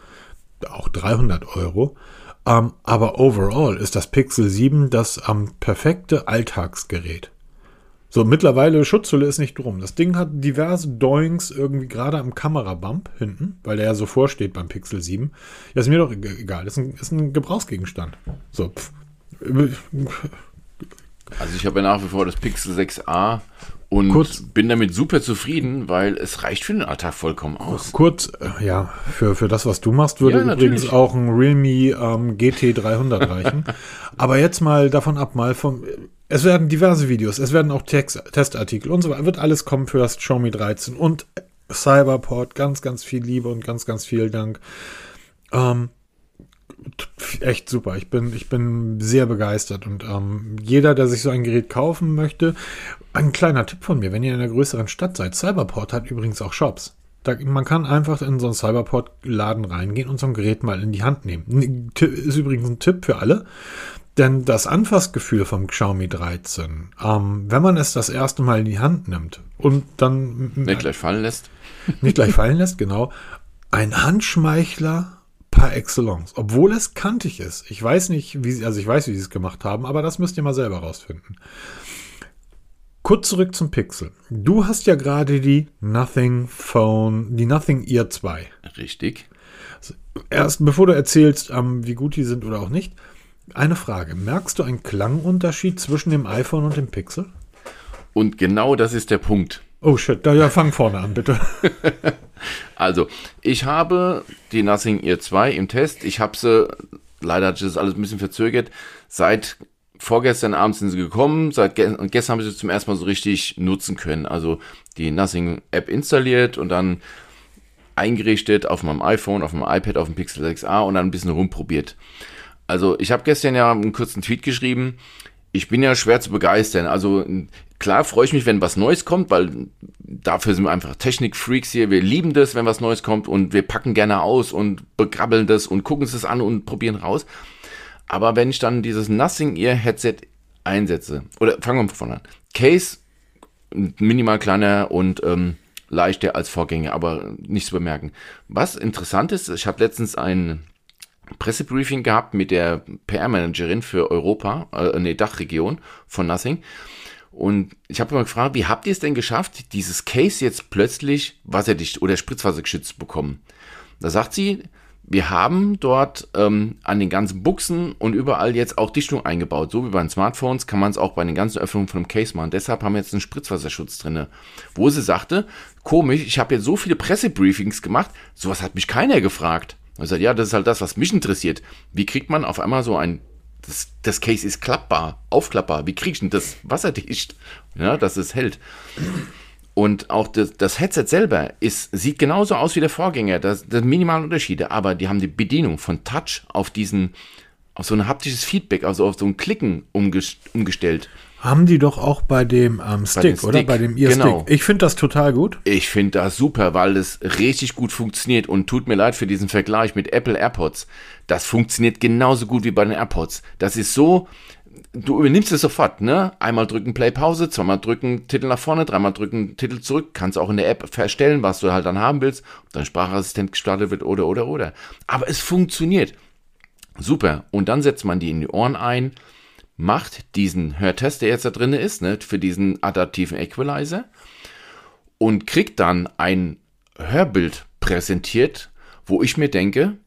Auch 300 Euro. Ähm, aber overall ist das Pixel 7 das ähm, perfekte Alltagsgerät. So, mittlerweile Schutzhülle ist nicht drum. Das Ding hat diverse Doings irgendwie gerade am Kamerabump hinten, weil der ja so vorsteht beim Pixel 7. Ja, ist mir doch egal. Ist ein, ist ein Gebrauchsgegenstand. So, pff. Also ich habe ja nach wie vor das Pixel 6a und kurz, bin damit super zufrieden, weil es reicht für den Alltag vollkommen aus. Kurz, äh, ja, für, für das, was du machst, würde ja, übrigens auch ein Realme ähm, GT300 reichen. Aber jetzt mal davon ab, mal vom, es werden diverse Videos, es werden auch Text, Testartikel und so weiter, wird alles kommen für das Xiaomi 13 und Cyberport, ganz, ganz viel Liebe und ganz, ganz viel Dank. Ähm, echt super. Ich bin, ich bin sehr begeistert und ähm, jeder, der sich so ein Gerät kaufen möchte, ein kleiner Tipp von mir, wenn ihr in einer größeren Stadt seid, Cyberport hat übrigens auch Shops. Da, man kann einfach in so einen Cyberport-Laden reingehen und so ein Gerät mal in die Hand nehmen. Ist übrigens ein Tipp für alle. Denn das Anfassgefühl vom Xiaomi 13, ähm, wenn man es das erste Mal in die Hand nimmt und dann. Nicht gleich fallen lässt. Nicht gleich fallen lässt, genau. Ein Handschmeichler par excellence, obwohl es kantig ist. Ich weiß nicht, wie sie, also ich weiß, wie sie es gemacht haben, aber das müsst ihr mal selber rausfinden. Kurz zurück zum Pixel. Du hast ja gerade die Nothing Phone, die Nothing Ear 2. Richtig. Also erst bevor du erzählst, ähm, wie gut die sind oder auch nicht, eine Frage. Merkst du einen Klangunterschied zwischen dem iPhone und dem Pixel? Und genau das ist der Punkt. Oh shit, da ja, fang vorne an, bitte. also, ich habe die Nothing Ear 2 im Test. Ich habe sie, leider hat sich das alles ein bisschen verzögert, seit vorgestern Abend sind sie gekommen, seit ge und gestern habe ich sie zum ersten Mal so richtig nutzen können. Also die Nothing App installiert und dann eingerichtet auf meinem iPhone, auf meinem iPad, auf dem Pixel 6a und dann ein bisschen rumprobiert. Also ich habe gestern ja einen kurzen Tweet geschrieben. Ich bin ja schwer zu begeistern. Also klar freue ich mich, wenn was Neues kommt, weil dafür sind wir einfach Technik-Freaks hier. Wir lieben das, wenn was Neues kommt und wir packen gerne aus und begrabbeln das und gucken es das an und probieren raus. Aber wenn ich dann dieses Nothing Ear Headset einsetze, oder fangen wir von an. Case, minimal kleiner und ähm, leichter als Vorgänger, aber nicht zu bemerken. Was interessant ist, ich habe letztens ein Pressebriefing gehabt mit der PR-Managerin für Europa, äh, nee, Dachregion von Nothing. Und ich habe mal gefragt, wie habt ihr es denn geschafft, dieses Case jetzt plötzlich wasserdicht oder spritzwassergeschützt bekommen? Da sagt sie, wir haben dort ähm, an den ganzen Buchsen und überall jetzt auch Dichtung eingebaut. So wie bei den Smartphones kann man es auch bei den ganzen Öffnungen von dem Case machen. Deshalb haben wir jetzt einen Spritzwasserschutz drinne. Wo sie sagte, komisch, ich habe jetzt so viele Pressebriefings gemacht, sowas hat mich keiner gefragt. Und ich sagte, ja, das ist halt das, was mich interessiert. Wie kriegt man auf einmal so ein, das, das Case ist klappbar, aufklappbar. Wie kriege ich denn das wasserdicht? Ja, dass es hält. Und auch das, das, Headset selber ist, sieht genauso aus wie der Vorgänger. Das, das minimale Unterschiede, aber die haben die Bedienung von Touch auf diesen, auf so ein haptisches Feedback, also auf so ein Klicken umgestellt. Haben die doch auch bei dem ähm, Stick, bei oder? Bei dem Ear genau. Stick. Ich finde das total gut. Ich finde das super, weil es richtig gut funktioniert und tut mir leid für diesen Vergleich mit Apple AirPods. Das funktioniert genauso gut wie bei den AirPods. Das ist so, du übernimmst es sofort, ne? Einmal drücken Play Pause, zweimal drücken Titel nach vorne, dreimal drücken Titel zurück. Kannst auch in der App verstellen, was du halt dann haben willst, ob dein Sprachassistent gestartet wird oder oder oder. Aber es funktioniert. Super. Und dann setzt man die in die Ohren ein macht diesen Hörtest, der jetzt da drin ist, ne, für diesen adaptiven Equalizer und kriegt dann ein Hörbild präsentiert, wo ich mir denke,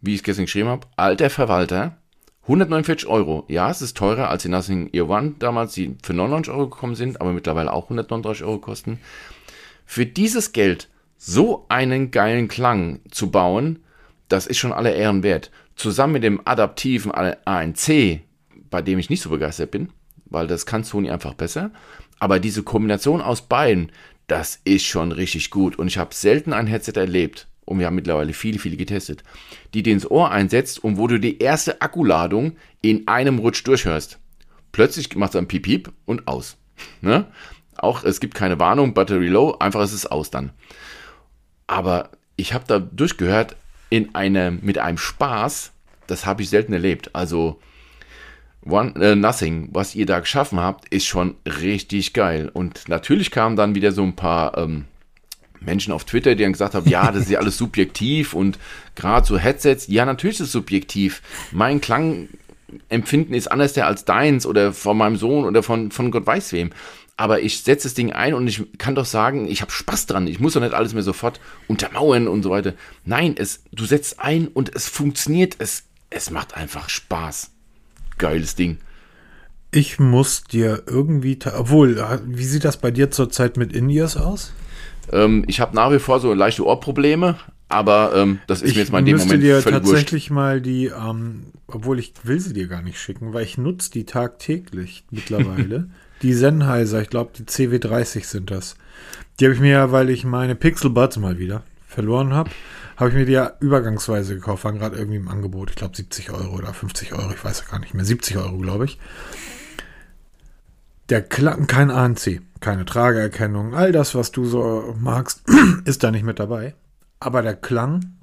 wie ich es gestern geschrieben habe, alter Verwalter, 149 Euro. Ja, es ist teurer als die Nothing Ear One damals, die für 99 Euro gekommen sind, aber mittlerweile auch 139 Euro kosten. Für dieses Geld so einen geilen Klang zu bauen, das ist schon alle Ehren wert. Zusammen mit dem adaptiven ANC, bei dem ich nicht so begeistert bin, weil das kann Sony einfach besser. Aber diese Kombination aus beiden, das ist schon richtig gut. Und ich habe selten ein Headset erlebt, und wir haben mittlerweile viele, viele getestet, die dir ins Ohr einsetzt und wo du die erste Akkuladung in einem Rutsch durchhörst. Plötzlich macht es ein Piep, Piep und aus. Ne? Auch es gibt keine Warnung, Battery Low, einfach ist es aus dann. Aber ich habe da durchgehört in eine, mit einem Spaß, das habe ich selten erlebt. Also One, äh, Nothing, was ihr da geschaffen habt, ist schon richtig geil. Und natürlich kamen dann wieder so ein paar ähm, Menschen auf Twitter, die dann gesagt haben, ja, das ist ja alles subjektiv und gerade so Headsets, ja, natürlich ist es subjektiv. Mein Klangempfinden ist anders der als deins oder von meinem Sohn oder von, von Gott weiß wem. Aber ich setze das Ding ein und ich kann doch sagen, ich habe Spaß dran. Ich muss doch nicht alles mehr sofort untermauern und so weiter. Nein, es, du setzt ein und es funktioniert. Es, es macht einfach Spaß geiles Ding. Ich muss dir irgendwie, obwohl, wie sieht das bei dir zurzeit mit In-Ears aus? Ähm, ich habe nach wie vor so leichte Ohrprobleme, aber ähm, das ist ich mir jetzt mal in dem Moment dir völlig tatsächlich wurscht. mal die, ähm, obwohl ich will sie dir gar nicht schicken, weil ich nutze die tagtäglich mittlerweile. die Sennheiser, ich glaube die CW30 sind das. Die habe ich mir ja, weil ich meine Pixel Buds mal wieder verloren habe, habe ich mir die ja übergangsweise gekauft, waren gerade irgendwie im Angebot. Ich glaube 70 Euro oder 50 Euro, ich weiß ja gar nicht mehr. 70 Euro, glaube ich. Der Klang, kein ANC, keine Trageerkennung, all das, was du so magst, ist da nicht mit dabei. Aber der Klang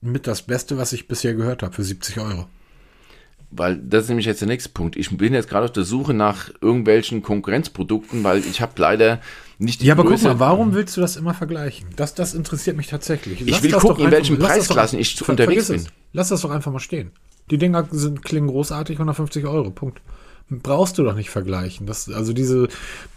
mit das Beste, was ich bisher gehört habe, für 70 Euro. Weil das ist nämlich jetzt der nächste Punkt. Ich bin jetzt gerade auf der Suche nach irgendwelchen Konkurrenzprodukten, weil ich habe leider nicht die Ja, aber Größe. guck mal, warum willst du das immer vergleichen? Das, das interessiert mich tatsächlich. Lass ich will gucken, in welchen Preisklassen ich ver unterwegs bin. Lass das doch einfach mal stehen. Die Dinger sind, klingen großartig, 150 Euro, Punkt. Brauchst du doch nicht vergleichen. Das, also diese,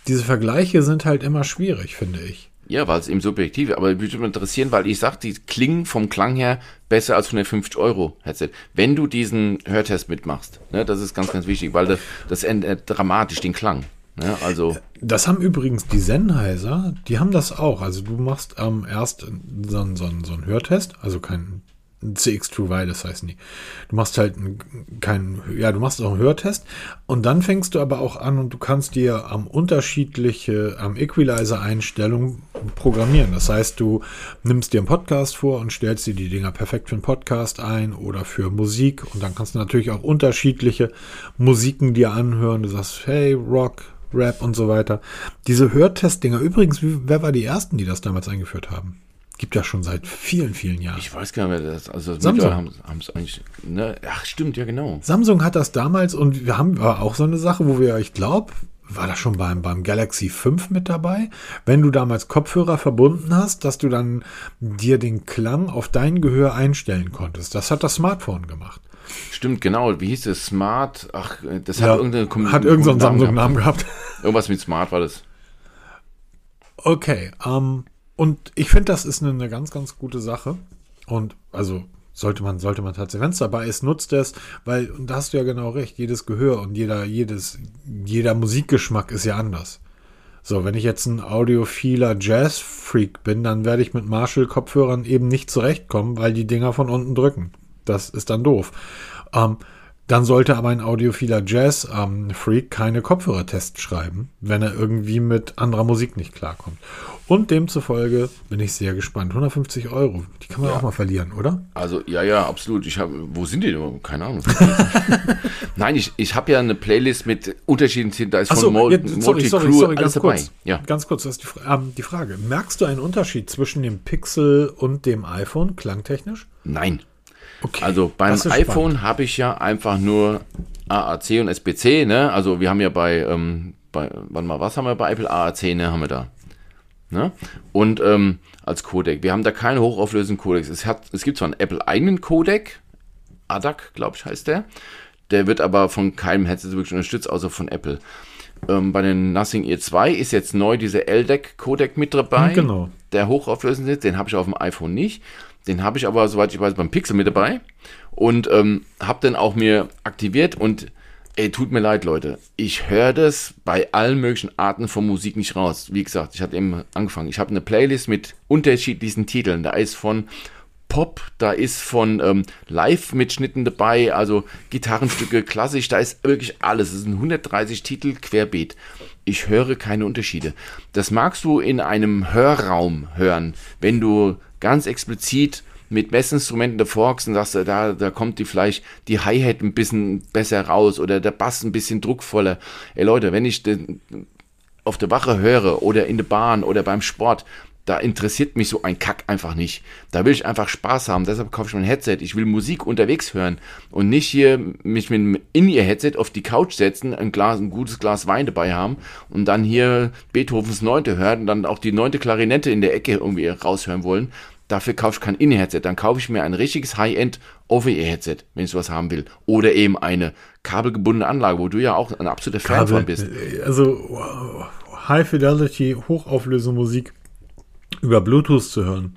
diese Vergleiche sind halt immer schwierig, finde ich. Ja, weil es eben subjektiv ist. Aber würde mich interessieren, weil ich sage, die klingen vom Klang her besser als 150 Euro Headset. Wenn du diesen Hörtest mitmachst, ne, das ist ganz, ganz wichtig, weil das, das ändert dramatisch den Klang. Ja, also das haben übrigens die Sennheiser, die haben das auch. Also du machst ähm, erst so, so, so einen Hörtest, also kein CX True Wireless heißen die. Du machst halt keinen, ja, du machst auch einen Hörtest und dann fängst du aber auch an und du kannst dir am unterschiedliche, am Equalizer-Einstellungen programmieren. Das heißt, du nimmst dir einen Podcast vor und stellst dir die Dinger perfekt für einen Podcast ein oder für Musik und dann kannst du natürlich auch unterschiedliche Musiken dir anhören. Du sagst, hey, Rock, Rap und so weiter. Diese Hörtest-Dinger, übrigens, wer war die ersten, die das damals eingeführt haben? Gibt ja schon seit vielen, vielen Jahren. Ich weiß gar nicht mehr, das, also Samsung haben es eigentlich, ne? ach stimmt, ja genau. Samsung hat das damals und wir haben auch so eine Sache, wo wir, ich glaube, war das schon beim, beim Galaxy 5 mit dabei, wenn du damals Kopfhörer verbunden hast, dass du dann dir den Klang auf dein Gehör einstellen konntest. Das hat das Smartphone gemacht. Stimmt, genau. Wie hieß es? Smart. Ach, das ja, hat irgendeine Hat irgendeinen Samsung-Namen gehabt. Irgendwas mit Smart war das. Okay. Ähm, und ich finde, das ist eine, eine, ganz, ganz gute Sache. Und also sollte man, sollte man tatsächlich, wenn es dabei ist, nutzt es, weil, und da hast du ja genau recht, jedes Gehör und jeder, jedes, jeder Musikgeschmack ist ja anders. So, wenn ich jetzt ein audiophiler Jazz-Freak bin, dann werde ich mit Marshall-Kopfhörern eben nicht zurechtkommen, weil die Dinger von unten drücken. Das ist dann doof. Ähm, Dann sollte aber ein audiophiler Jazz-Freak ähm, keine Kopfhörertests schreiben, wenn er irgendwie mit anderer Musik nicht klarkommt. Und demzufolge bin ich sehr gespannt. 150 Euro, die kann man ja. auch mal verlieren, oder? Also, ja, ja, absolut. Ich habe, wo sind die denn? Keine Ahnung. Nein, ich, ich habe ja eine Playlist mit unterschiedlichen, da ist Achso, von Mo jetzt, sorry, sorry, sorry, alles dabei. Kurz, ja. Ganz kurz, das ist die, ähm, die Frage. Merkst du einen Unterschied zwischen dem Pixel und dem iPhone, klangtechnisch? Nein. Okay, also beim iPhone habe ich ja einfach nur AAC und SBC, ne? Also wir haben ja bei, ähm, bei, warte mal, was haben wir bei Apple? AAC, ne, haben wir da. Ne? Und ähm, als Codec. Wir haben da keine hochauflösenden Codecs. Es, hat, es gibt zwar einen Apple-eigenen Codec, ADAC, glaube ich, heißt der. Der wird aber von keinem Headset wirklich unterstützt, außer von Apple. Ähm, bei den Nothing Ear 2 ist jetzt neu dieser LDAC-Codec mit dabei. Genau. Der hochauflösend ist. Den habe ich auf dem iPhone nicht. Den habe ich aber, soweit ich weiß, beim Pixel mit dabei. Und ähm, habe den auch mir aktiviert und Ey, tut mir leid, Leute. Ich höre das bei allen möglichen Arten von Musik nicht raus. Wie gesagt, ich hatte eben angefangen. Ich habe eine Playlist mit unterschiedlichsten Titeln. Da ist von Pop, da ist von ähm, Live-Mitschnitten dabei, also Gitarrenstücke, klassisch, da ist wirklich alles. Es sind 130 Titel querbeet. Ich höre keine Unterschiede. Das magst du in einem Hörraum hören, wenn du ganz explizit mit Messinstrumenten der Forks und sagst, da, da kommt die vielleicht die Hi-Hat ein bisschen besser raus oder der Bass ein bisschen druckvoller. Ey Leute, wenn ich den, auf der Wache höre oder in der Bahn oder beim Sport, da interessiert mich so ein Kack einfach nicht. Da will ich einfach Spaß haben. Deshalb kaufe ich mein Headset. Ich will Musik unterwegs hören und nicht hier mich mit einem In-Ear-Headset auf die Couch setzen, ein Glas, ein gutes Glas Wein dabei haben und dann hier Beethovens Neunte hören und dann auch die neunte Klarinette in der Ecke irgendwie raushören wollen. Dafür kaufe ich kein In-Headset. Dann kaufe ich mir ein richtiges High-End Over-Ear-Headset, wenn ich sowas haben will. Oder eben eine kabelgebundene Anlage, wo du ja auch ein absoluter Fan Kabel, von bist. Also High-Fidelity, Hochauflösung Musik über Bluetooth zu hören.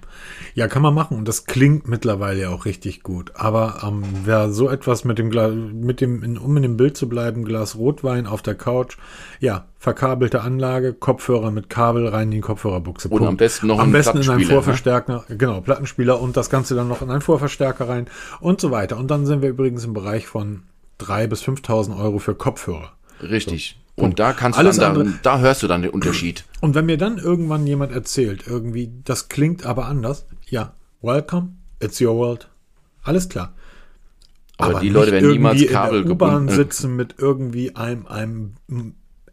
Ja, kann man machen und das klingt mittlerweile auch richtig gut. Aber ähm, wer so etwas mit dem, Gla mit dem in, um in dem Bild zu bleiben, Glas Rotwein auf der Couch, ja, verkabelte Anlage, Kopfhörer mit Kabel rein in die Kopfhörerbuchse. Und am besten noch am besten in einen ne? Vorverstärker, ne? genau, Plattenspieler und das Ganze dann noch in einen Vorverstärker rein und so weiter. Und dann sind wir übrigens im Bereich von 3.000 bis 5.000 Euro für Kopfhörer. Richtig. So. Und da kannst Alles du dann, andere, da, da hörst du dann den Unterschied. Und wenn mir dann irgendwann jemand erzählt, irgendwie, das klingt aber anders, ja, welcome, it's your world. Alles klar. Aber, aber die Leute werden niemals Kabel in der U-Bahn sitzen mit irgendwie einem, einem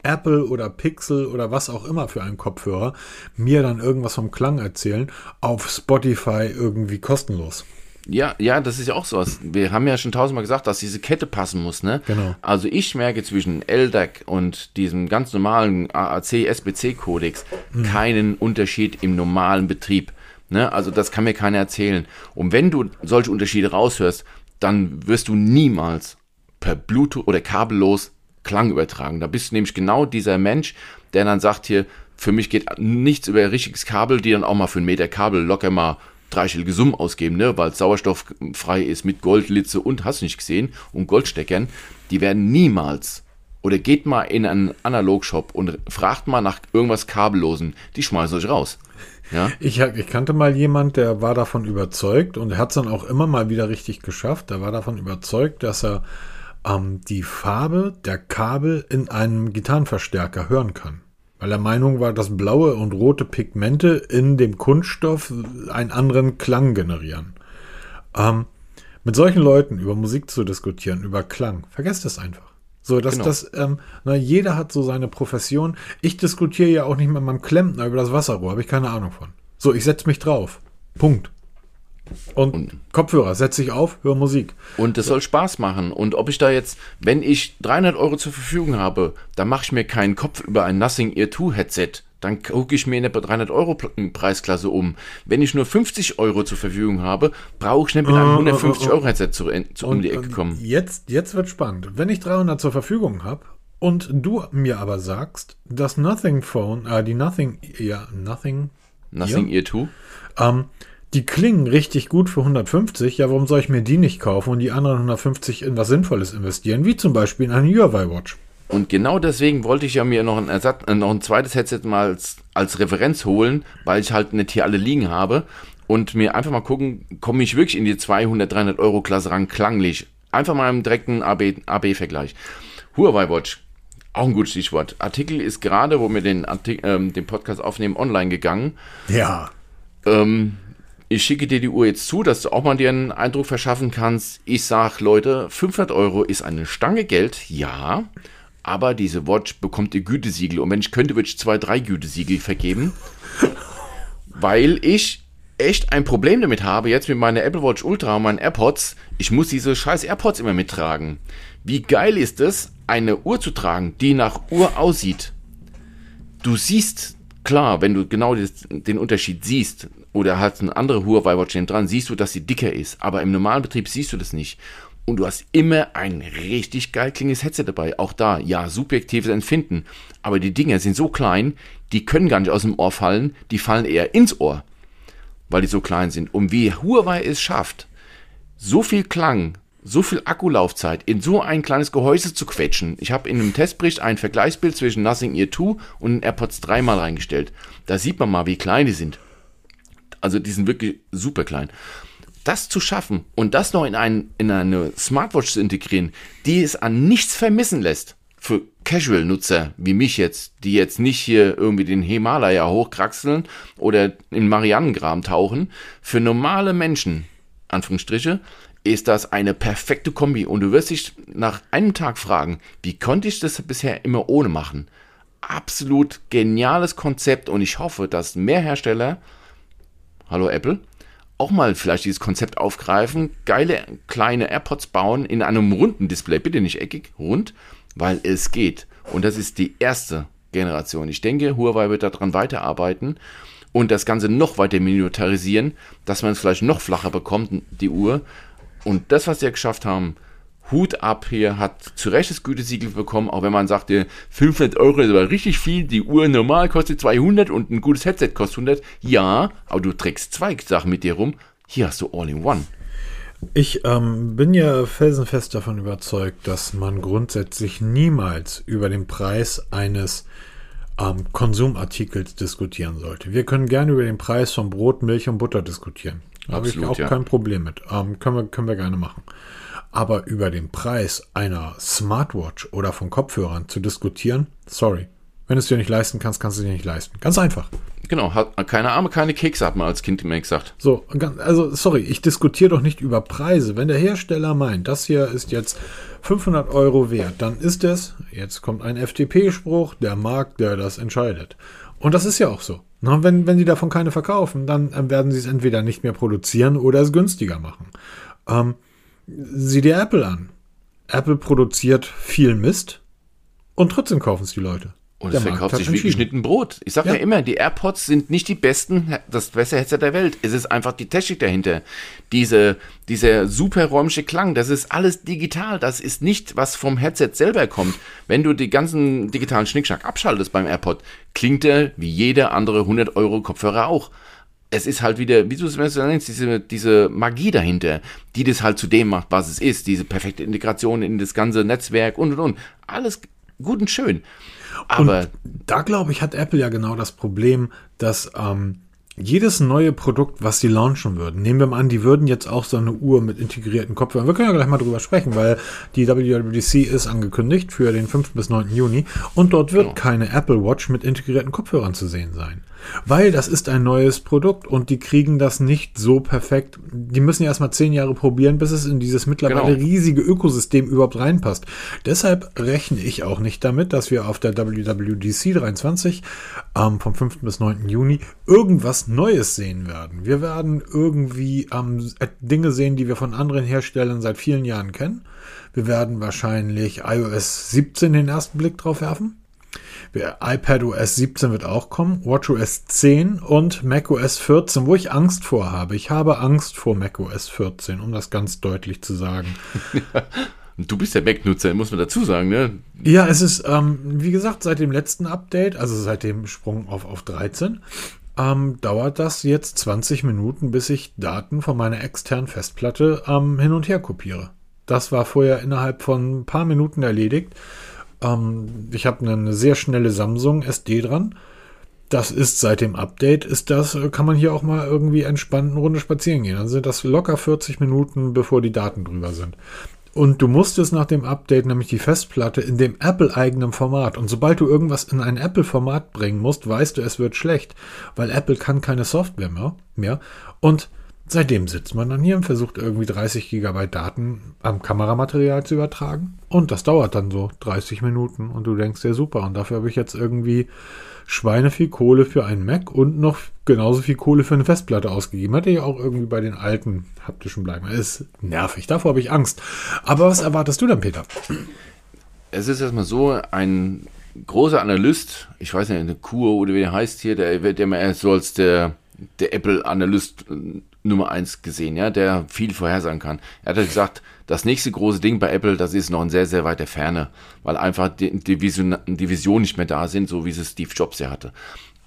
Apple oder Pixel oder was auch immer für einen Kopfhörer, mir dann irgendwas vom Klang erzählen, auf Spotify irgendwie kostenlos. Ja, ja, das ist ja auch sowas. Wir haben ja schon tausendmal gesagt, dass diese Kette passen muss, ne? Genau. Also ich merke zwischen LDAC und diesem ganz normalen AAC SBC Kodex mhm. keinen Unterschied im normalen Betrieb. Ne? Also das kann mir keiner erzählen. Und wenn du solche Unterschiede raushörst, dann wirst du niemals per Bluetooth oder kabellos Klang übertragen. Da bist du nämlich genau dieser Mensch, der dann sagt hier, für mich geht nichts über ein richtiges Kabel, die dann auch mal für einen Meter Kabel locker mal dreistellige Summen ausgeben, ne, weil sauerstofffrei ist mit Goldlitze und hast nicht gesehen und Goldsteckern, die werden niemals oder geht mal in einen Analogshop und fragt mal nach irgendwas kabellosen, die schmeißen euch raus. Ja? Ich, ich kannte mal jemand, der war davon überzeugt und hat es dann auch immer mal wieder richtig geschafft. Der war davon überzeugt, dass er ähm, die Farbe der Kabel in einem Gitarrenverstärker hören kann weil er Meinung war, dass blaue und rote Pigmente in dem Kunststoff einen anderen Klang generieren. Ähm, mit solchen Leuten über Musik zu diskutieren, über Klang, vergesst es einfach. So, dass genau. das, ähm, na, jeder hat so seine Profession. Ich diskutiere ja auch nicht mit meinem Klempner über das Wasserrohr, habe ich keine Ahnung von. So, ich setze mich drauf. Punkt. Und, und Kopfhörer, setz dich auf, hör Musik. Und das so. soll Spaß machen. Und ob ich da jetzt, wenn ich 300 Euro zur Verfügung habe, dann mache ich mir keinen Kopf über ein Nothing Ear 2 Headset. Dann gucke ich mir in der 300 Euro Preisklasse um. Wenn ich nur 50 Euro zur Verfügung habe, brauche ich nicht mit einem 150 äh, äh, äh, Euro Headset zu, zu um die Ecke kommen. Jetzt, jetzt wird spannend. Wenn ich 300 zur Verfügung habe und du mir aber sagst, das Nothing Phone, äh, die Nothing, ja, Nothing, Nothing Ear, Ear 2, ähm, die klingen richtig gut für 150. Ja, warum soll ich mir die nicht kaufen und die anderen 150 in was Sinnvolles investieren, wie zum Beispiel in eine Huawei Watch? Und genau deswegen wollte ich ja mir noch ein Ersatz, äh, noch ein zweites Headset mal als, als Referenz holen, weil ich halt nicht hier alle liegen habe und mir einfach mal gucken, komme ich wirklich in die 200, 300 Euro Klasse ran klanglich Einfach mal im direkten AB-Vergleich. AB Huawei Watch, auch ein gutes Stichwort. Artikel ist gerade, wo wir den, Artik ähm, den Podcast aufnehmen, online gegangen. Ja. Ähm, ich schicke dir die Uhr jetzt zu, dass du auch mal dir einen Eindruck verschaffen kannst. Ich sage, Leute, 500 Euro ist eine Stange Geld, ja, aber diese Watch bekommt ihr Gütesiegel. Und wenn ich könnte, würde ich zwei, drei Gütesiegel vergeben, weil ich echt ein Problem damit habe, jetzt mit meiner Apple Watch Ultra und meinen AirPods. Ich muss diese scheiß AirPods immer mittragen. Wie geil ist es, eine Uhr zu tragen, die nach Uhr aussieht? Du siehst klar, wenn du genau den Unterschied siehst, oder hat eine andere Huawei Watch dran, siehst du, dass sie dicker ist. Aber im normalen Betrieb siehst du das nicht. Und du hast immer ein richtig geil klingendes Headset dabei. Auch da, ja, subjektives Empfinden. Aber die Dinger sind so klein, die können gar nicht aus dem Ohr fallen, die fallen eher ins Ohr. Weil die so klein sind. Und wie Huawei es schafft, so viel Klang, so viel Akkulaufzeit in so ein kleines Gehäuse zu quetschen. Ich habe in einem Testbericht ein Vergleichsbild zwischen Nothing Ear 2 und AirPods 3 mal reingestellt. Da sieht man mal, wie klein die sind. Also die sind wirklich super klein. Das zu schaffen und das noch in, ein, in eine Smartwatch zu integrieren, die es an nichts vermissen lässt, für Casual-Nutzer wie mich jetzt, die jetzt nicht hier irgendwie den Himalaya hochkraxeln oder in Marianengraben tauchen, für normale Menschen, Anführungsstriche, ist das eine perfekte Kombi. Und du wirst dich nach einem Tag fragen, wie konnte ich das bisher immer ohne machen? Absolut geniales Konzept und ich hoffe, dass mehr Hersteller hallo Apple, auch mal vielleicht dieses Konzept aufgreifen, geile kleine AirPods bauen in einem runden Display, bitte nicht eckig, rund, weil es geht. Und das ist die erste Generation. Ich denke, Huawei wird daran weiterarbeiten und das Ganze noch weiter miniaturisieren, dass man es vielleicht noch flacher bekommt, die Uhr. Und das, was sie geschafft haben, Hut ab hier, hat zu Recht das Gütesiegel bekommen, auch wenn man sagte, 500 Euro ist aber richtig viel, die Uhr normal kostet 200 und ein gutes Headset kostet 100. Ja, aber du trägst zwei Sachen mit dir rum. Hier hast du All-in-One. Ich ähm, bin ja felsenfest davon überzeugt, dass man grundsätzlich niemals über den Preis eines ähm, Konsumartikels diskutieren sollte. Wir können gerne über den Preis von Brot, Milch und Butter diskutieren. Da habe ich auch ja. kein Problem mit. Ähm, können, wir, können wir gerne machen. Aber über den Preis einer Smartwatch oder von Kopfhörern zu diskutieren, sorry. Wenn du es dir nicht leisten kannst, kannst du es dir nicht leisten. Ganz einfach. Genau, hat keine Arme, keine Kekse, hat man als Kind immer gesagt. So, also sorry, ich diskutiere doch nicht über Preise. Wenn der Hersteller meint, das hier ist jetzt 500 Euro wert, dann ist es, jetzt kommt ein FDP-Spruch, der Markt, der das entscheidet. Und das ist ja auch so. Na, wenn, wenn die davon keine verkaufen, dann äh, werden sie es entweder nicht mehr produzieren oder es günstiger machen. Ähm, sieh dir Apple an. Apple produziert viel Mist und trotzdem kaufen es die Leute. Und es verkauft sich wie geschnitten Brot. Ich sage ja. ja. immer, die AirPods sind nicht die besten, das beste Headset der Welt. Es ist einfach die Technik dahinter. Diese, dieser super räumliche Klang, das ist alles digital. Das ist nicht, was vom Headset selber kommt. Wenn du die ganzen digitalen Schnickschnack abschaltest beim AirPod, klingt er wie jeder andere 100 Euro Kopfhörer auch es ist halt wieder, wie du es nennst, diese, diese Magie dahinter, die das halt zu dem macht, was es ist. Diese perfekte Integration in das ganze Netzwerk und und und. Alles gut und schön. Aber und da glaube ich, hat Apple ja genau das Problem, dass ähm, jedes neue Produkt, was sie launchen würden, nehmen wir mal an, die würden jetzt auch so eine Uhr mit integrierten Kopfhörern, wir können ja gleich mal drüber sprechen, weil die WWDC ist angekündigt für den 5. bis 9. Juni und dort wird genau. keine Apple Watch mit integrierten Kopfhörern zu sehen sein. Weil das ist ein neues Produkt und die kriegen das nicht so perfekt. Die müssen ja erstmal zehn Jahre probieren, bis es in dieses mittlerweile genau. riesige Ökosystem überhaupt reinpasst. Deshalb rechne ich auch nicht damit, dass wir auf der WWDC 23 ähm, vom 5. bis 9. Juni irgendwas Neues sehen werden. Wir werden irgendwie ähm, Dinge sehen, die wir von anderen Herstellern seit vielen Jahren kennen. Wir werden wahrscheinlich iOS 17 den ersten Blick drauf werfen iPadOS 17 wird auch kommen, WatchOS 10 und macOS 14, wo ich Angst vor habe. Ich habe Angst vor macOS 14, um das ganz deutlich zu sagen. Du bist der Mac-Nutzer, muss man dazu sagen, ne? Ja, es ist, ähm, wie gesagt, seit dem letzten Update, also seit dem Sprung auf, auf 13, ähm, dauert das jetzt 20 Minuten, bis ich Daten von meiner externen Festplatte ähm, hin und her kopiere. Das war vorher innerhalb von ein paar Minuten erledigt. Ähm, ich habe eine sehr schnelle Samsung SD dran. Das ist seit dem Update, ist das, kann man hier auch mal irgendwie entspannt eine Runde spazieren gehen. Dann sind das locker 40 Minuten, bevor die Daten drüber sind. Und du musstest nach dem Update nämlich die Festplatte in dem Apple-eigenen Format. Und sobald du irgendwas in ein Apple-Format bringen musst, weißt du, es wird schlecht, weil Apple kann keine Software mehr. mehr. Und seitdem sitzt man dann hier und versucht irgendwie 30 Gigabyte Daten am Kameramaterial zu übertragen. Und das dauert dann so 30 Minuten. Und du denkst dir super. Und dafür habe ich jetzt irgendwie Schweine viel Kohle für einen Mac und noch genauso viel Kohle für eine Festplatte ausgegeben. Hätte ich auch irgendwie bei den alten haptischen bleiben. Ist nervig, davor habe ich Angst. Aber was erwartest du denn, Peter? Es ist erstmal so, ein großer Analyst, ich weiß nicht, eine Kur oder wie der heißt hier, der ja immer so als der, der Apple-Analyst Nummer eins gesehen, ja, der viel vorhersagen kann. Er hat gesagt, das nächste große Ding bei Apple, das ist noch in sehr, sehr weiter Ferne, weil einfach die, die, Vision, die Vision nicht mehr da sind, so wie es Steve Jobs ja hatte.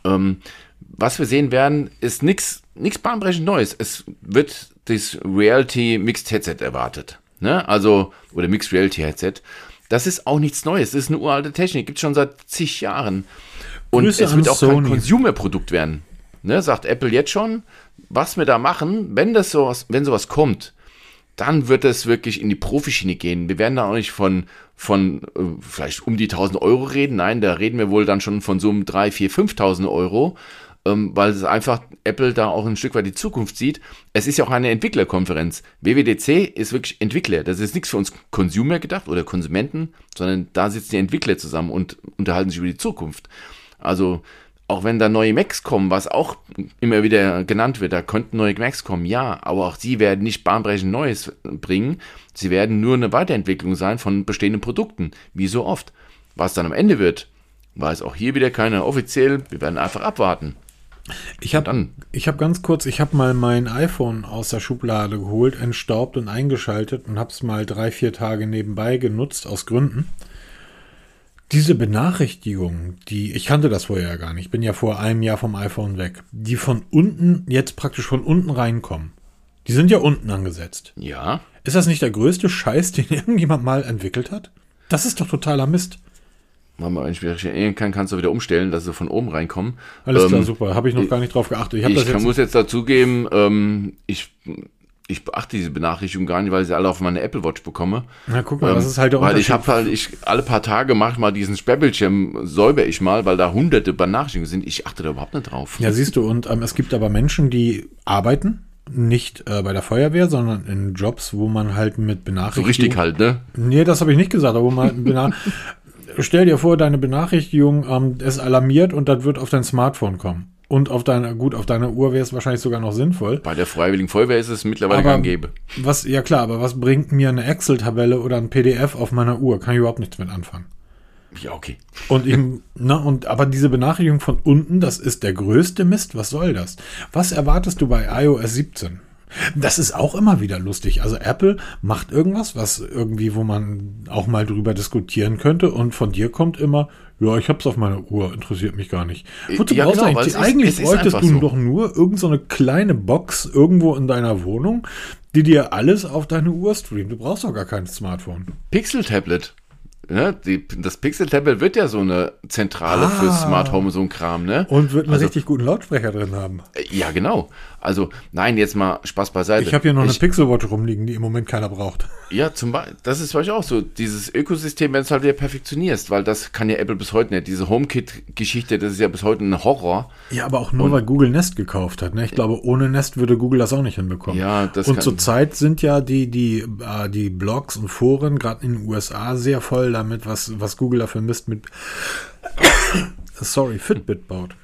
Ähm, was wir sehen werden, ist nichts nichts bahnbrechend Neues. Es wird das Reality Mixed Headset erwartet. Ne? Also, oder Mixed Reality Headset. Das ist auch nichts Neues. Das ist eine uralte Technik. Gibt schon seit zig Jahren. Und Grüße es wird auch Sony. kein Consumer-Produkt werden. Ne? Sagt Apple jetzt schon, was wir da machen, wenn das sowas, wenn sowas kommt, dann wird es wirklich in die Profischiene gehen. Wir werden da auch nicht von, von äh, vielleicht um die 1000 Euro reden. Nein, da reden wir wohl dann schon von so um 3, 4, 5000 Euro ähm, weil es einfach Apple da auch ein Stück weit die Zukunft sieht. Es ist ja auch eine Entwicklerkonferenz. WWDC ist wirklich Entwickler. Das ist nichts für uns Consumer gedacht oder Konsumenten, sondern da sitzen die Entwickler zusammen und unterhalten sich über die Zukunft. Also auch wenn da neue Macs kommen, was auch immer wieder genannt wird, da könnten neue Macs kommen, ja, aber auch sie werden nicht bahnbrechend Neues bringen. Sie werden nur eine Weiterentwicklung sein von bestehenden Produkten, wie so oft. Was dann am Ende wird, weiß auch hier wieder keiner offiziell. Wir werden einfach abwarten. Ich habe hab ganz kurz, ich habe mal mein iPhone aus der Schublade geholt, entstaubt und eingeschaltet und habe es mal drei, vier Tage nebenbei genutzt, aus Gründen. Diese Benachrichtigungen, die, ich kannte das vorher ja gar nicht, ich bin ja vor einem Jahr vom iPhone weg, die von unten, jetzt praktisch von unten reinkommen, die sind ja unten angesetzt. Ja. Ist das nicht der größte Scheiß, den irgendjemand mal entwickelt hat? Das ist doch totaler Mist wenn man mich erinnern kann, kannst du wieder umstellen, dass sie von oben reinkommen. Alles ähm, klar, super. Habe ich noch gar nicht drauf geachtet. Ich, ich kann, muss jetzt dazugeben, ähm, ich, ich beachte diese Benachrichtigung gar nicht, weil ich sie alle auf meine Apple Watch bekomme. Na, guck mal, ähm, das ist halt der Weil ich habe halt, ich, alle paar Tage mache ich mal diesen Sperrbildschirm, säuber ich mal, weil da hunderte Benachrichtigungen sind. Ich achte da überhaupt nicht drauf. Ja, siehst du, und ähm, es gibt aber Menschen, die arbeiten, nicht äh, bei der Feuerwehr, sondern in Jobs, wo man halt mit Benachrichtigungen. So richtig halt, ne? Nee, das habe ich nicht gesagt, aber wo man halt stell dir vor, deine Benachrichtigung ähm, ist alarmiert und das wird auf dein Smartphone kommen. Und auf deine, gut, auf deiner Uhr wäre es wahrscheinlich sogar noch sinnvoll. Bei der Freiwilligen Feuerwehr ist es mittlerweile gang gäbe. Was, ja klar, aber was bringt mir eine Excel-Tabelle oder ein PDF auf meiner Uhr? Kann ich überhaupt nichts mit anfangen. Ja, okay. Und eben, na, und, aber diese Benachrichtigung von unten, das ist der größte Mist. Was soll das? Was erwartest du bei iOS 17? Das ist auch immer wieder lustig. Also Apple macht irgendwas, was irgendwie, wo man auch mal drüber diskutieren könnte und von dir kommt immer, ja, ich hab's auf meiner Uhr, interessiert mich gar nicht. Wozu ja, brauchst genau, eigentlich, eigentlich bräuchtest du so. doch nur irgendeine so kleine Box irgendwo in deiner Wohnung, die dir alles auf deine Uhr streamt. Du brauchst doch gar kein Smartphone. Pixel-Tablet ne, die, das Pixel-Tablet wird ja so eine Zentrale ah, für Smart Home, so ein Kram, ne? Und wird einen also, richtig guten Lautsprecher drin haben. Äh, ja, genau. Also, nein, jetzt mal Spaß beiseite. Ich habe hier noch ich, eine Pixel-Watch rumliegen, die im Moment keiner braucht. Ja, zum Beispiel, das ist vielleicht auch so, dieses Ökosystem, wenn du es halt wieder perfektionierst, weil das kann ja Apple bis heute nicht. Diese HomeKit-Geschichte, das ist ja bis heute ein Horror. Ja, aber auch nur, Und, weil Google Nest gekauft hat, ne? Ich glaube, ohne Nest würde Google das auch nicht hinbekommen. Ja, das Und zurzeit sind ja die, die, äh, die Blogs und Foren, gerade in den USA, sehr voll damit, was, was Google dafür Mist mit, sorry, Fitbit baut.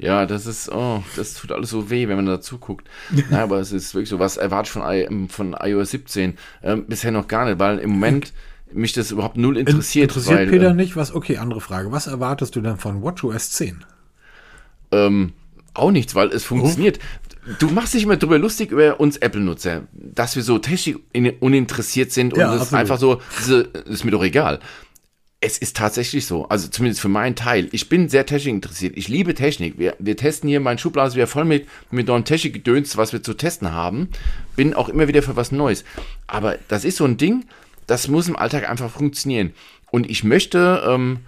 Ja, das ist, oh, das tut alles so weh, wenn man dazu guckt. Naja, aber es ist wirklich so, was erwartet von, I, ähm, von iOS 17? Ähm, bisher noch gar nicht, weil im Moment mich das überhaupt null interessiert. Interessiert weil, Peter äh, nicht? Was, okay, andere Frage. Was erwartest du denn von WatchOS 10? Ähm, auch nichts, weil es funktioniert. Oh. Du machst dich immer drüber lustig über uns Apple-Nutzer, dass wir so technisch uninteressiert sind und ja, das ist einfach so, diese, ist mir doch egal es ist tatsächlich so, also zumindest für meinen Teil. Ich bin sehr technik interessiert. Ich liebe Technik. Wir, wir testen hier, mein Schublade wieder voll mit, mit neuen Technik-Gedöns, was wir zu testen haben. Bin auch immer wieder für was Neues. Aber das ist so ein Ding, das muss im Alltag einfach funktionieren. Und ich möchte, ähm,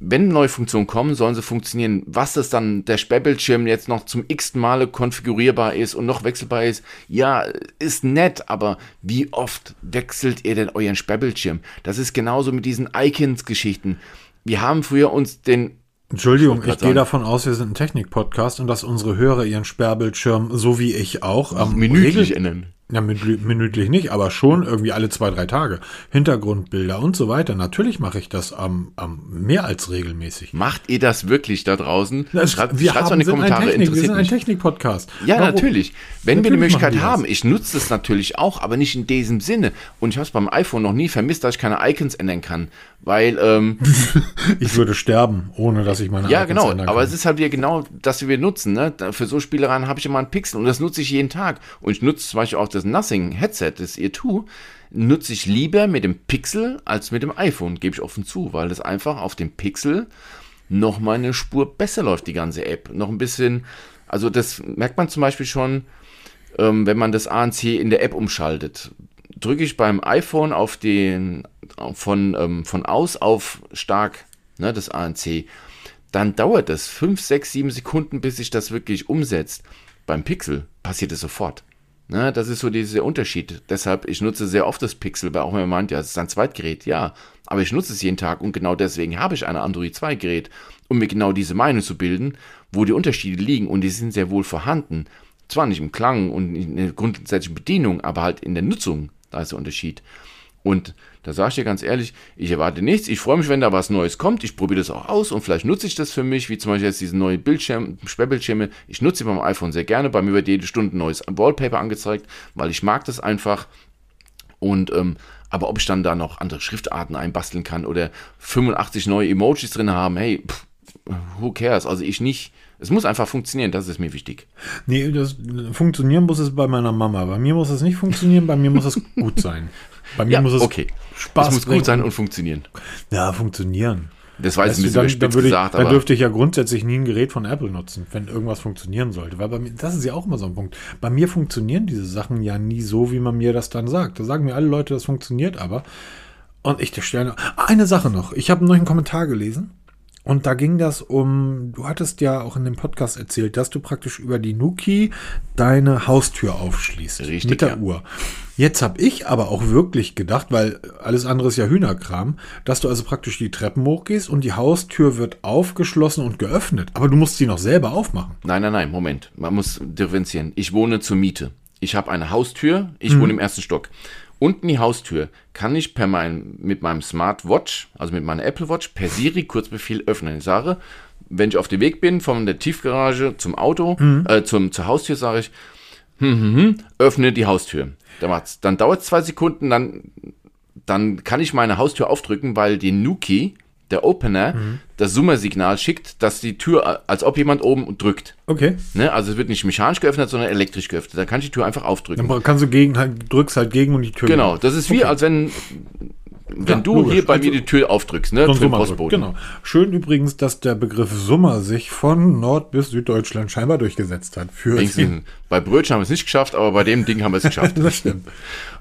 wenn neue Funktionen kommen, sollen sie funktionieren. Was das dann der Sperrbildschirm jetzt noch zum x Male konfigurierbar ist und noch wechselbar ist, ja, ist nett, aber wie oft wechselt ihr denn euren Sperrbildschirm? Das ist genauso mit diesen Icons-Geschichten. Wir haben früher uns den Entschuldigung, ich, ich gehe davon aus, wir sind ein Technik-Podcast und dass unsere Hörer ihren Sperrbildschirm, so wie ich auch, ähm, minütlich ändern. Ja, minütlich nicht, aber schon irgendwie alle zwei, drei Tage. Hintergrundbilder und so weiter. Natürlich mache ich das am, am mehr als regelmäßig. Macht ihr das wirklich da draußen? Schreibt, wir schreibt haben, in die Kommentare. Ein Technik, wir sind ein Technik-Podcast. Ja, Warum? natürlich. Wenn natürlich wir die Möglichkeit haben, ich nutze es natürlich auch, aber nicht in diesem Sinne. Und ich habe es beim iPhone noch nie vermisst, dass ich keine Icons ändern kann. Weil, ähm, Ich würde sterben, ohne dass ich meine Ja, Icons genau. Aber es ist halt wieder genau, dass wir nutzen. Ne? Für so Spielereien habe ich immer einen Pixel und das nutze ich jeden Tag. Und ich nutze zum Beispiel auch das Nothing Headset, das Ear 2, nutze ich lieber mit dem Pixel als mit dem iPhone, gebe ich offen zu, weil das einfach auf dem Pixel noch mal eine Spur besser läuft, die ganze App. Noch ein bisschen, also das merkt man zum Beispiel schon, ähm, wenn man das ANC in der App umschaltet. Drücke ich beim iPhone auf den, von, ähm, von aus auf stark, ne, das ANC, dann dauert das 5, 6, 7 Sekunden, bis sich das wirklich umsetzt. Beim Pixel passiert es sofort. Ne, das ist so dieser Unterschied. Deshalb, ich nutze sehr oft das Pixel, weil auch wenn man meint, ja, es ist ein Zweitgerät, ja. Aber ich nutze es jeden Tag und genau deswegen habe ich ein Android 2 Gerät, um mir genau diese Meinung zu bilden, wo die Unterschiede liegen und die sind sehr wohl vorhanden. Zwar nicht im Klang und in der grundsätzlichen Bedienung, aber halt in der Nutzung, da ist der Unterschied. Und da sage ich dir ganz ehrlich, ich erwarte nichts. Ich freue mich, wenn da was Neues kommt. Ich probiere das auch aus und vielleicht nutze ich das für mich, wie zum Beispiel jetzt diese neue Bildschirm, Sperrbildschirme. Ich nutze sie beim iPhone sehr gerne. Bei mir wird jede Stunde ein neues Wallpaper angezeigt, weil ich mag das einfach. Und ähm, aber ob ich dann da noch andere Schriftarten einbasteln kann oder 85 neue Emojis drin haben, hey, pff, who cares? Also ich nicht. Es muss einfach funktionieren, das ist mir wichtig. Nee, das, funktionieren muss es bei meiner Mama. Bei mir muss es nicht funktionieren, bei mir muss es gut sein. Bei mir ja, muss es okay. Spaß Es muss bringen. gut sein und funktionieren. Ja, funktionieren. Das war jetzt ein bisschen dann, dann, ich, gesagt, dann dürfte ich ja grundsätzlich nie ein Gerät von Apple nutzen, wenn irgendwas funktionieren sollte. Weil bei mir, das ist ja auch immer so ein Punkt. Bei mir funktionieren diese Sachen ja nie so, wie man mir das dann sagt. Da sagen mir alle Leute, das funktioniert aber. Und ich stelle eine Sache noch. Ich habe einen neuen Kommentar gelesen. Und da ging das um, du hattest ja auch in dem Podcast erzählt, dass du praktisch über die Nuki deine Haustür aufschließt. Richtig. Mit der ja. Uhr. Jetzt habe ich aber auch wirklich gedacht, weil alles andere ist ja Hühnerkram, dass du also praktisch die Treppen hochgehst und die Haustür wird aufgeschlossen und geöffnet. Aber du musst sie noch selber aufmachen. Nein, nein, nein, Moment. Man muss differenzieren. Ich wohne zur Miete. Ich habe eine Haustür, ich hm. wohne im ersten Stock. Unten die Haustür kann ich per mein, mit meinem Smartwatch, also mit meiner Apple Watch, per Siri Kurzbefehl öffnen. Ich sage, wenn ich auf dem Weg bin von der Tiefgarage zum Auto, mhm. äh, zum, zur Haustür, sage ich, hm, hm, hm, öffne die Haustür. Dann dauert es zwei Sekunden, dann, dann kann ich meine Haustür aufdrücken, weil die Nuki, der Opener, mhm. das Summersignal schickt, dass die Tür, als ob jemand oben drückt. Okay. Ne? Also es wird nicht mechanisch geöffnet, sondern elektrisch geöffnet. Da kann ich die Tür einfach aufdrücken. Dann kannst du gegen, halt, drückst halt gegen und die Tür. Genau, das ist wie, okay. als wenn wenn ja, du logisch. hier bei also, mir die Tür aufdrückst, ne? Für Postboten. Genau. Schön übrigens, dass der Begriff Summer sich von Nord- bis Süddeutschland scheinbar durchgesetzt hat. Für bei Brötchen haben wir es nicht geschafft, aber bei dem Ding haben wir es geschafft. das stimmt.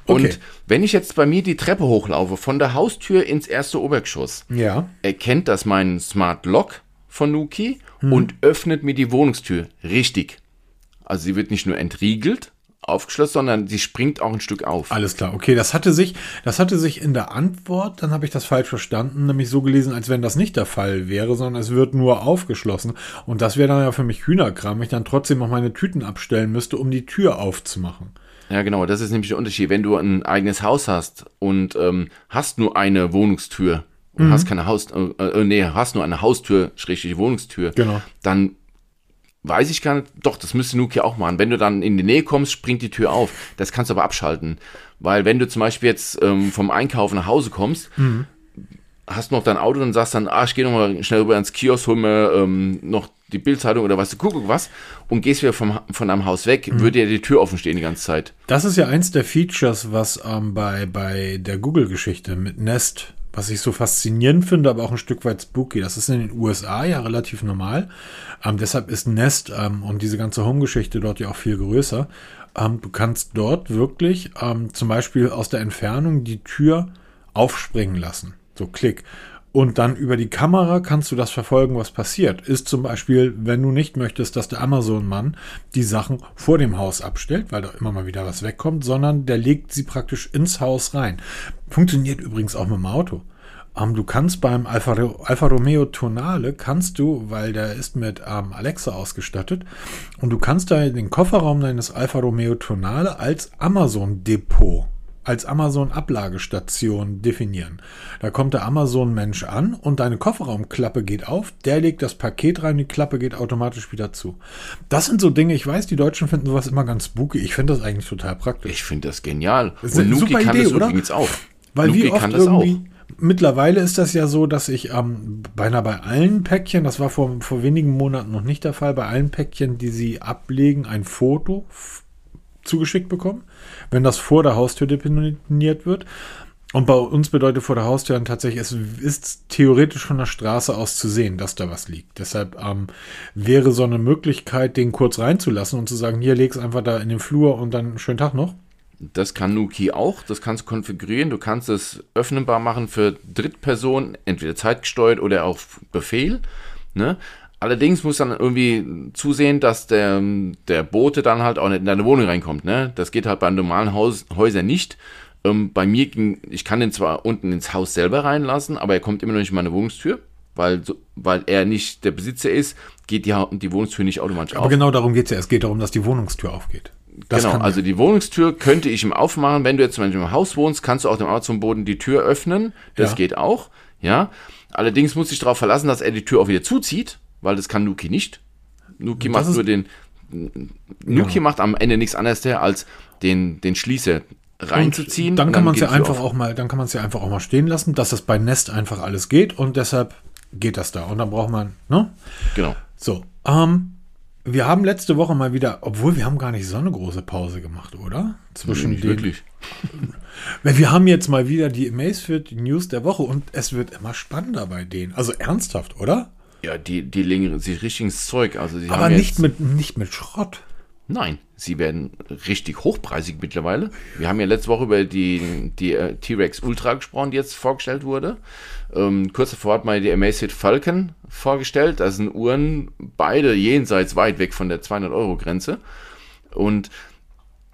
Okay. Und wenn ich jetzt bei mir die Treppe hochlaufe, von der Haustür ins erste Obergeschoss, ja. erkennt das mein Smart Lock von Nuki hm. und öffnet mir die Wohnungstür. Richtig. Also sie wird nicht nur entriegelt, aufgeschlossen, sondern sie springt auch ein Stück auf. Alles klar, okay, das hatte sich, das hatte sich in der Antwort, dann habe ich das falsch verstanden, nämlich so gelesen, als wenn das nicht der Fall wäre, sondern es wird nur aufgeschlossen. Und das wäre dann ja für mich Hühnerkram, ich dann trotzdem noch meine Tüten abstellen müsste, um die Tür aufzumachen. Ja, genau, das ist nämlich der Unterschied. Wenn du ein eigenes Haus hast und ähm, hast nur eine Wohnungstür und mhm. hast keine Haus, äh, äh, nee, hast nur eine Haustür, schrägstrich Wohnungstür, genau. dann Weiß ich gar nicht. Doch, das müsste Nokia auch machen. Wenn du dann in die Nähe kommst, springt die Tür auf. Das kannst du aber abschalten. Weil wenn du zum Beispiel jetzt ähm, vom Einkaufen nach Hause kommst, mhm. hast noch dein Auto und sagst dann, ah, ich gehe nochmal schnell rüber ins Kiosk, hol mir ähm, noch die Bildzeitung oder was, guck, guck was und gehst wieder vom, von einem Haus weg, mhm. würde ja die Tür offen stehen die ganze Zeit. Das ist ja eins der Features, was ähm, bei, bei der Google-Geschichte mit Nest was ich so faszinierend finde, aber auch ein Stück weit spooky. Das ist in den USA ja relativ normal. Ähm, deshalb ist Nest ähm, und diese ganze Home-Geschichte dort ja auch viel größer. Ähm, du kannst dort wirklich ähm, zum Beispiel aus der Entfernung die Tür aufspringen lassen. So klick. Und dann über die Kamera kannst du das verfolgen, was passiert. Ist zum Beispiel, wenn du nicht möchtest, dass der Amazon-Mann die Sachen vor dem Haus abstellt, weil da immer mal wieder was wegkommt, sondern der legt sie praktisch ins Haus rein. Funktioniert übrigens auch mit dem Auto. Um, ähm, du kannst beim Alfa, Alfa, Romeo Tonale, kannst du, weil der ist mit um, Alexa ausgestattet, und du kannst da den Kofferraum deines Alfa Romeo Tonale als Amazon-Depot als Amazon-Ablagestation definieren. Da kommt der Amazon-Mensch an und deine Kofferraumklappe geht auf, der legt das Paket rein, die Klappe geht automatisch wieder zu. Das sind so Dinge, ich weiß, die Deutschen finden sowas immer ganz spooky. Ich finde das eigentlich total praktisch. Ich finde das genial. Das und Nuki kann Idee, das oder? übrigens auch. Weil Nuki wie oft kann das auch. Mittlerweile ist das ja so, dass ich ähm, beinahe bei allen Päckchen, das war vor, vor wenigen Monaten noch nicht der Fall, bei allen Päckchen, die sie ablegen, ein Foto zugeschickt bekommen, wenn das vor der Haustür deponiert wird. Und bei uns bedeutet vor der Haustür dann tatsächlich, es ist theoretisch von der Straße aus zu sehen, dass da was liegt. Deshalb ähm, wäre so eine Möglichkeit, den kurz reinzulassen und zu sagen, hier leg's einfach da in den Flur und dann schönen Tag noch. Das kann Nuki auch, das kannst du konfigurieren. Du kannst es öffnenbar machen für Drittpersonen, entweder zeitgesteuert oder auf Befehl. Ne? Allerdings muss dann irgendwie zusehen, dass der, der Bote dann halt auch nicht in deine Wohnung reinkommt. Ne? Das geht halt bei normalen Haus, Häusern nicht. Ähm, bei mir ging, ich kann den zwar unten ins Haus selber reinlassen, aber er kommt immer noch nicht in meine Wohnungstür, weil, weil er nicht der Besitzer ist, geht die, die Wohnungstür nicht automatisch aber auf. Aber genau darum geht es ja. Es geht darum, dass die Wohnungstür aufgeht. Das genau, also die Wohnungstür könnte ich ihm aufmachen. Wenn du jetzt zum Beispiel im Haus wohnst, kannst du auch dem Amazon-Boden die Tür öffnen. Das ja. geht auch. Ja. Allerdings muss ich darauf verlassen, dass er die Tür auch wieder zuzieht weil das kann Nuki nicht. Nuki macht nur den. Nuki ja. macht am Ende nichts anderes der, als den, den Schließer reinzuziehen. Und dann kann man es ja einfach auch mal, dann kann man es ja einfach auch mal stehen lassen, dass das bei Nest einfach alles geht und deshalb geht das da. Und dann braucht man, ne? Genau. So, ähm, wir haben letzte Woche mal wieder, obwohl wir haben gar nicht so eine große Pause gemacht, oder? Zwischen den, wirklich. wir haben jetzt mal wieder die Amazfit News der Woche und es wird immer spannender bei denen. Also ernsthaft, oder? Ja, die, die legen sich richtig ins Zeug. Also sie Aber nicht, mit, nicht mit Schrott. Nein, sie werden richtig hochpreisig mittlerweile. Wir haben ja letzte Woche über die, die äh, T-Rex Ultra gesprochen, die jetzt vorgestellt wurde. Ähm, kurz davor hat man die Amazfit Falcon vorgestellt. Das sind Uhren, beide jenseits weit weg von der 200-Euro-Grenze. Und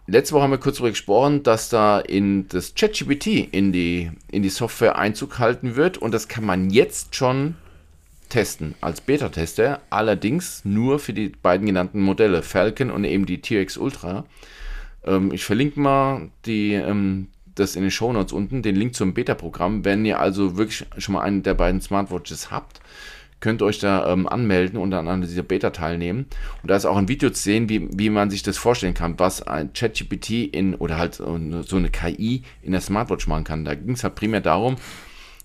letzte Woche haben wir kurz darüber gesprochen, dass da in das ChatGPT in die, in die Software Einzug halten wird. Und das kann man jetzt schon testen als Beta-Tester, allerdings nur für die beiden genannten Modelle, Falcon und eben die T-Rex Ultra. Ähm, ich verlinke mal die, ähm, das in den Show Notes unten, den Link zum Beta-Programm. Wenn ihr also wirklich schon mal einen der beiden Smartwatches habt, könnt ihr euch da ähm, anmelden und dann an dieser Beta teilnehmen. Und da ist auch ein Video zu sehen, wie, wie man sich das vorstellen kann, was ein ChatGPT in oder halt so eine KI in der Smartwatch machen kann. Da ging es halt primär darum,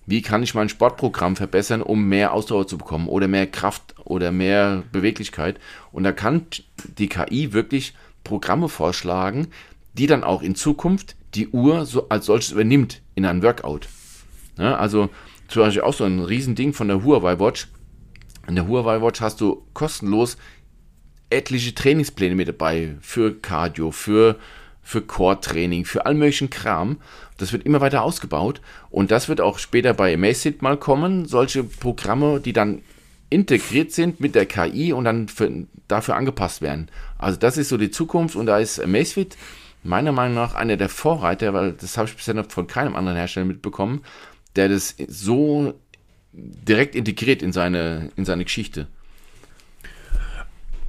wie kann ich mein Sportprogramm verbessern, um mehr Ausdauer zu bekommen oder mehr Kraft oder mehr Beweglichkeit. Und da kann die KI wirklich Programme vorschlagen, die dann auch in Zukunft die Uhr so als solches übernimmt in einem Workout. Ja, also zum Beispiel auch so ein Riesending von der Huawei Watch. In der Huawei Watch hast du kostenlos etliche Trainingspläne mit dabei für Cardio, für für Core-Training, für all möglichen Kram. Das wird immer weiter ausgebaut und das wird auch später bei Amazfit mal kommen. Solche Programme, die dann integriert sind mit der KI und dann für, dafür angepasst werden. Also das ist so die Zukunft und da ist Amazfit meiner Meinung nach einer der Vorreiter, weil das habe ich bisher noch von keinem anderen Hersteller mitbekommen, der das so direkt integriert in seine, in seine Geschichte.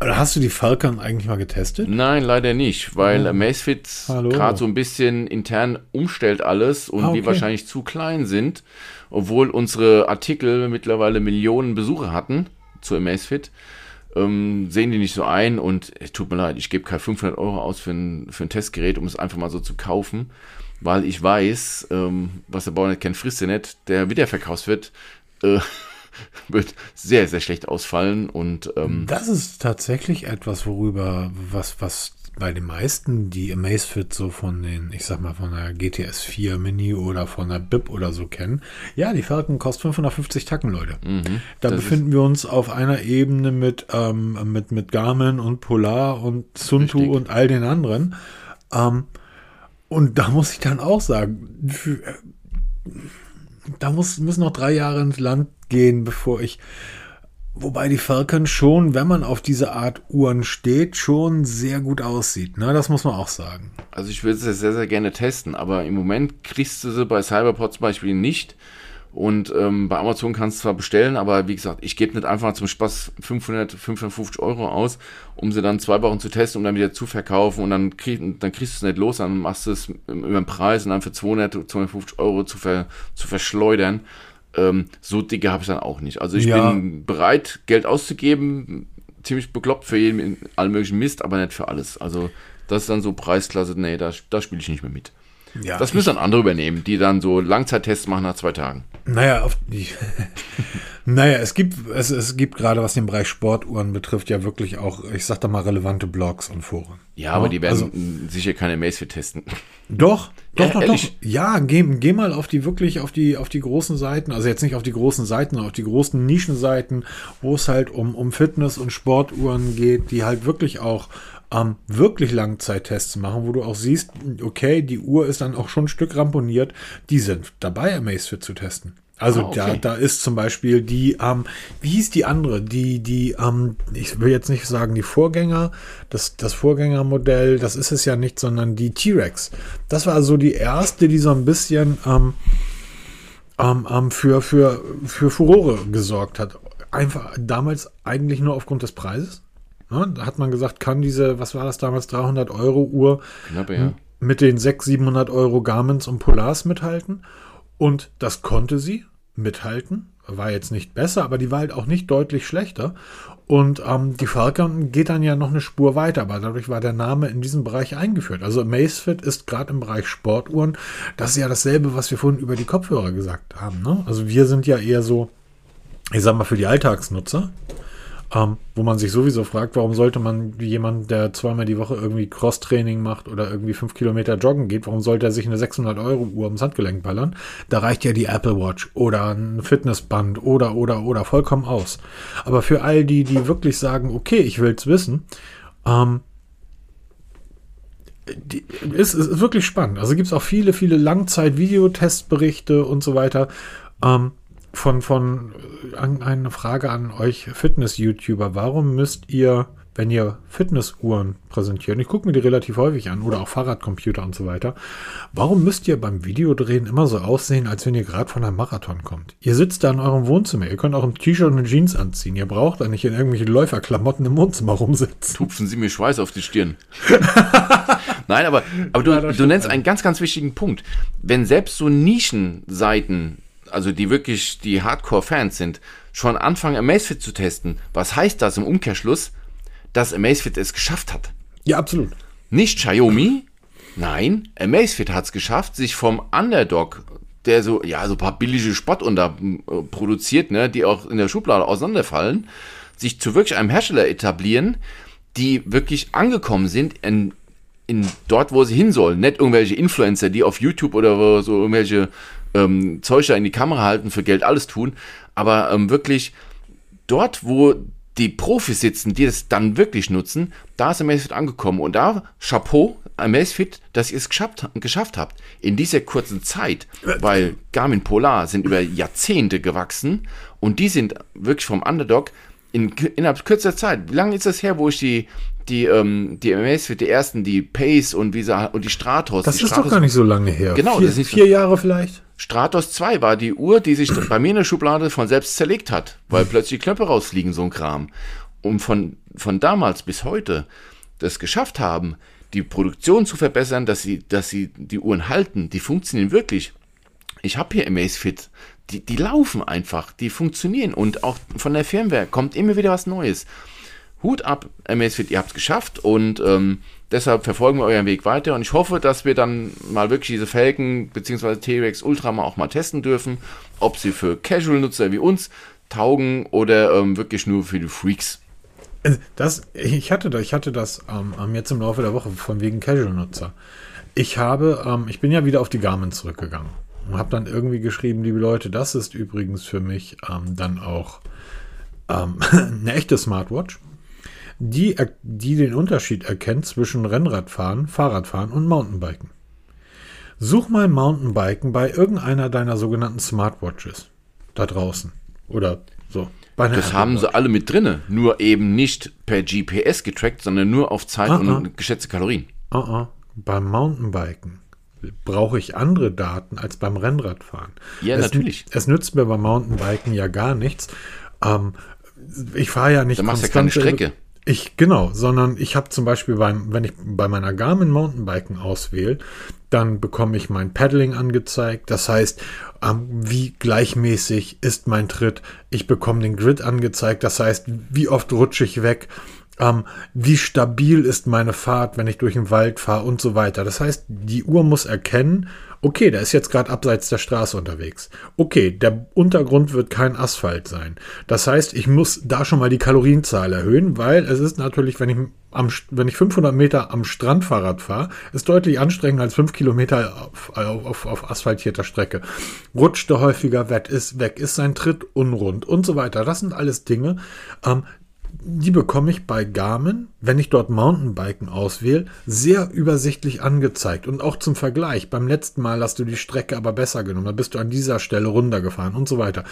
Hast du die Falcon eigentlich mal getestet? Nein, leider nicht, weil oh. Macefit gerade so ein bisschen intern umstellt alles und ah, okay. die wahrscheinlich zu klein sind, obwohl unsere Artikel mittlerweile Millionen Besucher hatten zu Amazfit. Ähm, sehen die nicht so ein und es tut mir leid, ich gebe keine 500 Euro aus für ein, für ein Testgerät, um es einfach mal so zu kaufen, weil ich weiß, ähm, was der Bauer nicht kennt, frisst er nicht, der wiederverkauft wird. Äh, wird sehr, sehr schlecht ausfallen. Und ähm, das ist tatsächlich etwas, worüber, was, was bei den meisten, die Amazfit so von den, ich sag mal, von der GTS 4 Mini oder von der BIP oder so kennen. Ja, die Falcon kostet 550 Tacken, Leute. Mhm, da befinden wir uns auf einer Ebene mit, ähm, mit, mit Garmin und Polar und Suntu richtig. und all den anderen. Ähm, und da muss ich dann auch sagen, für, da muss, müssen noch drei Jahre ins Land gehen, bevor ich. Wobei die Falcon schon, wenn man auf diese Art Uhren steht, schon sehr gut aussieht. Ne? Das muss man auch sagen. Also ich würde es sehr, sehr gerne testen, aber im Moment kriegst du sie bei Cyberpod zum Beispiel nicht. Und ähm, bei Amazon kannst du zwar bestellen, aber wie gesagt, ich gebe nicht einfach zum Spaß 500, 550 Euro aus, um sie dann zwei Wochen zu testen, um dann wieder zu verkaufen und dann, krieg, dann kriegst du es nicht los, dann machst du es über den Preis und dann für 200, 250 Euro zu, ver, zu verschleudern. Ähm, so dicke habe ich dann auch nicht. Also ich ja. bin bereit, Geld auszugeben, ziemlich bekloppt für jeden allen möglichen Mist, aber nicht für alles. Also das ist dann so Preisklasse, nee, da, da spiele ich nicht mehr mit. Ja, das müssen dann andere übernehmen, die dann so Langzeittests machen nach zwei Tagen. Naja, auf die, naja, es gibt, es, es gibt gerade, was den Bereich Sportuhren betrifft, ja wirklich auch, ich sag da mal, relevante Blogs und Foren. Ja, aber die werden also, sicher keine Macefit testen. Doch, doch, ja, doch, ehrlich? doch. Ja, geh, geh mal auf die wirklich, auf die, auf die großen Seiten, also jetzt nicht auf die großen Seiten, sondern auf die großen Nischenseiten, wo es halt um, um Fitness und Sportuhren geht, die halt wirklich auch ähm, wirklich Langzeittests machen, wo du auch siehst, okay, die Uhr ist dann auch schon ein Stück ramponiert, die sind dabei, Amazfit zu testen. Also ah, okay. da, da ist zum Beispiel die, ähm, wie hieß die andere? Die, die, ähm, ich will jetzt nicht sagen die Vorgänger, das, das Vorgängermodell, das ist es ja nicht, sondern die T-Rex. Das war so die erste, die so ein bisschen ähm, ähm, ähm für, für, für Furore gesorgt hat. Einfach damals eigentlich nur aufgrund des Preises. Ne? Da hat man gesagt, kann diese, was war das damals, 300 Euro Uhr Knapp, ja. mit den 600, 700 Euro Garments und Polars mithalten? Und das konnte sie mithalten. War jetzt nicht besser, aber die war halt auch nicht deutlich schlechter. Und ähm, die Falcon geht dann ja noch eine Spur weiter, aber dadurch war der Name in diesem Bereich eingeführt. Also Macefit ist gerade im Bereich Sportuhren. Das ist ja dasselbe, was wir vorhin über die Kopfhörer gesagt haben. Ne? Also wir sind ja eher so, ich sag mal, für die Alltagsnutzer. Ähm, wo man sich sowieso fragt, warum sollte man jemand, der zweimal die Woche irgendwie Cross-Training macht oder irgendwie fünf Kilometer joggen geht, warum sollte er sich eine 600-Euro-Uhr ums Handgelenk ballern? Da reicht ja die Apple Watch oder ein Fitnessband oder, oder, oder vollkommen aus. Aber für all die, die wirklich sagen, okay, ich will es wissen, ähm, die, ist, ist wirklich spannend. Also gibt es auch viele, viele Langzeit-Videotestberichte und so weiter. Ähm, von, von eine Frage an euch Fitness-YouTuber. Warum müsst ihr, wenn ihr Fitnessuhren präsentiert, ich gucke mir die relativ häufig an, oder auch Fahrradcomputer und so weiter, warum müsst ihr beim Videodrehen immer so aussehen, als wenn ihr gerade von einem Marathon kommt? Ihr sitzt da in eurem Wohnzimmer, ihr könnt auch ein T-Shirt und eine Jeans anziehen, ihr braucht da nicht in irgendwelchen Läuferklamotten im Wohnzimmer rumsitzen. Tupfen Sie mir Schweiß auf die Stirn. Nein, aber, aber du, ja, du nennst einen ganz, ganz wichtigen Punkt. Wenn selbst so Nischenseiten also die wirklich die Hardcore-Fans sind, schon anfangen, Amazfit zu testen, was heißt das im Umkehrschluss, dass Amazfit es geschafft hat? Ja, absolut. Nicht Xiaomi, nein, Amazfit hat es geschafft, sich vom Underdog, der so, ja, so ein paar billige Spottunder äh, produziert, ne, die auch in der Schublade auseinanderfallen, sich zu wirklich einem Hersteller etablieren, die wirklich angekommen sind in, in dort, wo sie hin sollen. Nicht irgendwelche Influencer, die auf YouTube oder so irgendwelche ähm, Zeug in die Kamera halten, für Geld alles tun, aber ähm, wirklich dort, wo die Profis sitzen, die es dann wirklich nutzen, da ist Amazfit angekommen. Und da, Chapeau, Amazfit, dass ihr es geschafft, geschafft habt. In dieser kurzen Zeit, weil Garmin Polar sind über Jahrzehnte gewachsen und die sind wirklich vom Underdog in, innerhalb kürzester Zeit. Wie lange ist das her, wo ich die, die, ähm, die Amazfit, die ersten, die Pace und, wie sie, und die Stratos. Das die ist Stratos, doch gar nicht so lange her. Genau. Vier, das ist vier Jahre vielleicht. Stratos 2 war die Uhr, die sich bei mir in der Schublade von selbst zerlegt hat, weil plötzlich Knöpfe rausfliegen, so ein Kram. Und von, von damals bis heute das geschafft haben, die Produktion zu verbessern, dass sie, dass sie die Uhren halten, die funktionieren wirklich. Ich habe hier Amazfit, die, die laufen einfach, die funktionieren und auch von der Firmware kommt immer wieder was Neues. Hut ab, Amazfit, ihr habt es geschafft und ähm, Deshalb verfolgen wir euren Weg weiter und ich hoffe, dass wir dann mal wirklich diese Felgen bzw. T-Rex Ultra mal auch mal testen dürfen, ob sie für Casual-Nutzer wie uns taugen oder ähm, wirklich nur für die Freaks. Äh, das, ich hatte, ich hatte das ähm, jetzt im Laufe der Woche von wegen Casual-Nutzer. Ich habe, ähm, ich bin ja wieder auf die Garmin zurückgegangen und habe dann irgendwie geschrieben, liebe Leute, das ist übrigens für mich ähm, dann auch ähm, eine echte Smartwatch die, die den Unterschied erkennt zwischen Rennradfahren, Fahrradfahren und Mountainbiken. Such mal Mountainbiken bei irgendeiner deiner sogenannten Smartwatches da draußen. Oder so. Das haben sie alle mit drinne, nur eben nicht per GPS getrackt, sondern nur auf Zeit ah, und ah. geschätzte Kalorien. Ah, ah. Beim Mountainbiken brauche ich andere Daten als beim Rennradfahren. Ja, es, natürlich. Es nützt mir beim Mountainbiken ja gar nichts. Ähm, ich fahre ja nicht. Du machst ja keine Strecke. Ich, genau, sondern ich habe zum Beispiel beim, wenn ich bei meiner Garmin Mountainbiken auswähle, dann bekomme ich mein Paddling angezeigt. Das heißt, ähm, wie gleichmäßig ist mein Tritt. Ich bekomme den Grid angezeigt. Das heißt, wie oft rutsche ich weg. Ähm, wie stabil ist meine Fahrt, wenn ich durch den Wald fahre und so weiter. Das heißt, die Uhr muss erkennen, okay, der ist jetzt gerade abseits der Straße unterwegs. Okay, der Untergrund wird kein Asphalt sein. Das heißt, ich muss da schon mal die Kalorienzahl erhöhen, weil es ist natürlich, wenn ich, am, wenn ich 500 Meter am Strandfahrrad fahre, ist deutlich anstrengender als 5 Kilometer auf, auf, auf asphaltierter Strecke. Rutscht er häufiger weg, ist weg, ist sein Tritt unrund und so weiter. Das sind alles Dinge, ähm, die bekomme ich bei Garmin, wenn ich dort Mountainbiken auswähle, sehr übersichtlich angezeigt. Und auch zum Vergleich. Beim letzten Mal hast du die Strecke aber besser genommen. Da bist du an dieser Stelle runtergefahren und so weiter.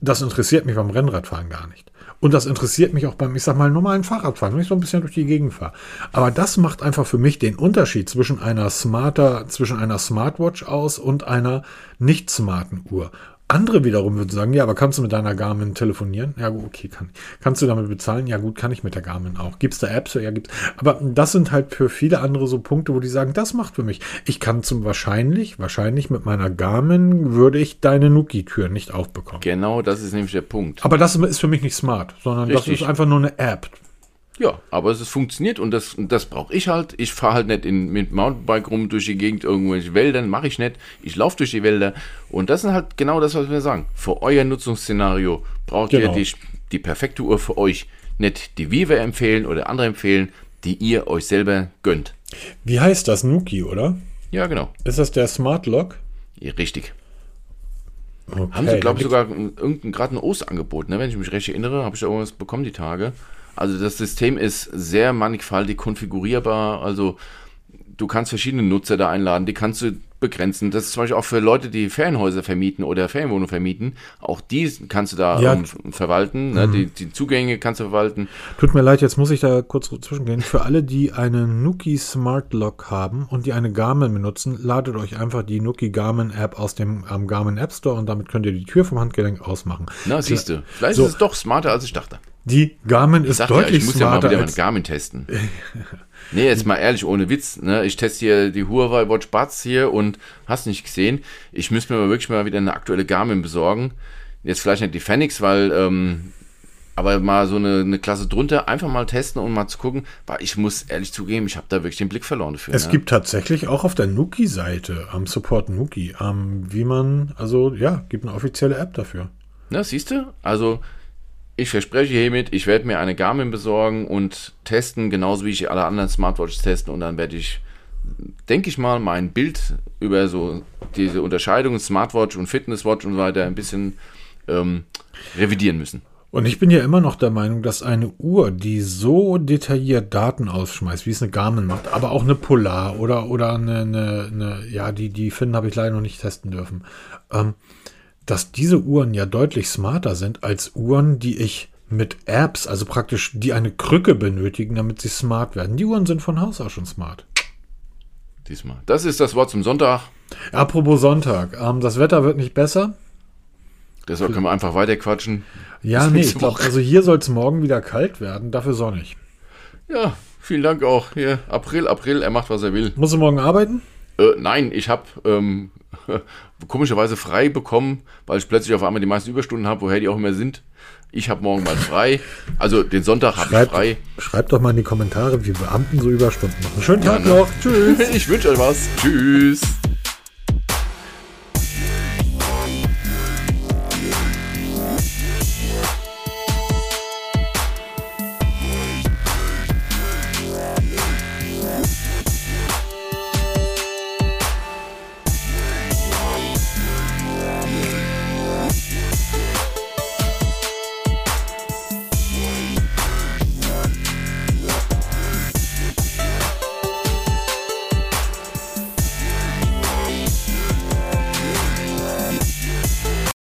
Das interessiert mich beim Rennradfahren gar nicht. Und das interessiert mich auch beim, ich sag mal, normalen Fahrradfahren, wenn ich so ein bisschen durch die Gegend fahre. Aber das macht einfach für mich den Unterschied zwischen einer smarter, zwischen einer Smartwatch aus und einer nicht smarten Uhr. Andere wiederum würden sagen, ja, aber kannst du mit deiner Garmin telefonieren? Ja, okay, kann. Kannst du damit bezahlen? Ja, gut, kann ich mit der Garmin auch. Gibt es da Apps? Ja, gibt's. Aber das sind halt für viele andere so Punkte, wo die sagen, das macht für mich. Ich kann zum wahrscheinlich, wahrscheinlich mit meiner Garmin würde ich deine Nuki-Tür nicht aufbekommen. Genau, das ist nämlich der Punkt. Aber das ist für mich nicht smart, sondern Richtig. das ist einfach nur eine App. Ja, aber es funktioniert und das, das brauche ich halt. Ich fahre halt nicht in, mit Mountainbike rum durch die Gegend, irgendwelche Wäldern, mache ich nicht. Ich laufe durch die Wälder und das ist halt genau das, was wir sagen. Für euer Nutzungsszenario braucht genau. ihr die, die perfekte Uhr für euch. Nicht die wir empfehlen oder andere empfehlen, die ihr euch selber gönnt. Wie heißt das? Nuki, oder? Ja, genau. Ist das der Smart Lock? Ja, richtig. Okay, Haben sie, glaube ich, sogar irgendein gerade ein Osterangebot, ne? wenn ich mich recht erinnere, habe ich da irgendwas bekommen die Tage. Also das System ist sehr mannigfaltig konfigurierbar. Also du kannst verschiedene Nutzer da einladen, die kannst du begrenzen. Das ist zum Beispiel auch für Leute, die Ferienhäuser vermieten oder Ferienwohnungen vermieten. Auch die kannst du da ja. um, verwalten. Ne? Mhm. Die, die, Zugänge kannst du verwalten. Tut mir leid, jetzt muss ich da kurz zwischengehen. Für alle, die eine Nuki Smart Lock haben und die eine Garmin benutzen, ladet euch einfach die Nuki Garmin App aus dem ähm, Garmin App Store und damit könnt ihr die Tür vom Handgelenk ausmachen. Na, siehst du. Vielleicht so. ist es doch smarter, als ich dachte. Die Garmin ist deutlich ja, ich muss ja mal wieder mein Garmin testen. nee, jetzt mal ehrlich, ohne Witz. Ne? Ich teste hier die Huawei Watch Buds hier und hast nicht gesehen. Ich müsste mir wirklich mal wieder eine aktuelle Garmin besorgen. Jetzt vielleicht nicht die Phoenix, weil, ähm, aber mal so eine, eine Klasse drunter einfach mal testen und mal zu gucken. Weil ich muss ehrlich zugeben, ich habe da wirklich den Blick verloren dafür. Es ne? gibt tatsächlich auch auf der Nuki-Seite am Support Nuki, ähm, wie man, also ja, gibt eine offizielle App dafür. Na, siehst du? Also ich verspreche hiermit, ich werde mir eine Garmin besorgen und testen, genauso wie ich alle anderen Smartwatches testen und dann werde ich, denke ich mal, mein Bild über so diese Unterscheidung Smartwatch und Fitnesswatch und so weiter ein bisschen ähm, revidieren müssen. Und ich bin ja immer noch der Meinung, dass eine Uhr, die so detailliert Daten ausschmeißt, wie es eine Garmin macht, aber auch eine Polar oder, oder eine, eine, eine ja, die, die Finnen habe ich leider noch nicht testen dürfen, ähm, dass diese Uhren ja deutlich smarter sind als Uhren, die ich mit Apps, also praktisch, die eine Krücke benötigen, damit sie smart werden. Die Uhren sind von Haus aus schon smart. Diesmal. Das ist das Wort zum Sonntag. Apropos Sonntag. Ähm, das Wetter wird nicht besser. Deshalb können wir einfach weiter quatschen. Ja, nee, ich glaub, also hier soll es morgen wieder kalt werden, dafür sonnig. Ja, vielen Dank auch. Hier, April, April, er macht, was er will. Musst du morgen arbeiten? Äh, nein, ich habe ähm, komischerweise frei bekommen, weil ich plötzlich auf einmal die meisten Überstunden habe, woher die auch immer sind. Ich habe morgen mal frei. Also den Sonntag habe ich frei. Schreibt doch mal in die Kommentare, wie Beamten so Überstunden machen. Schönen Tag ja, ne? noch. Tschüss. Ich wünsche euch was. Tschüss.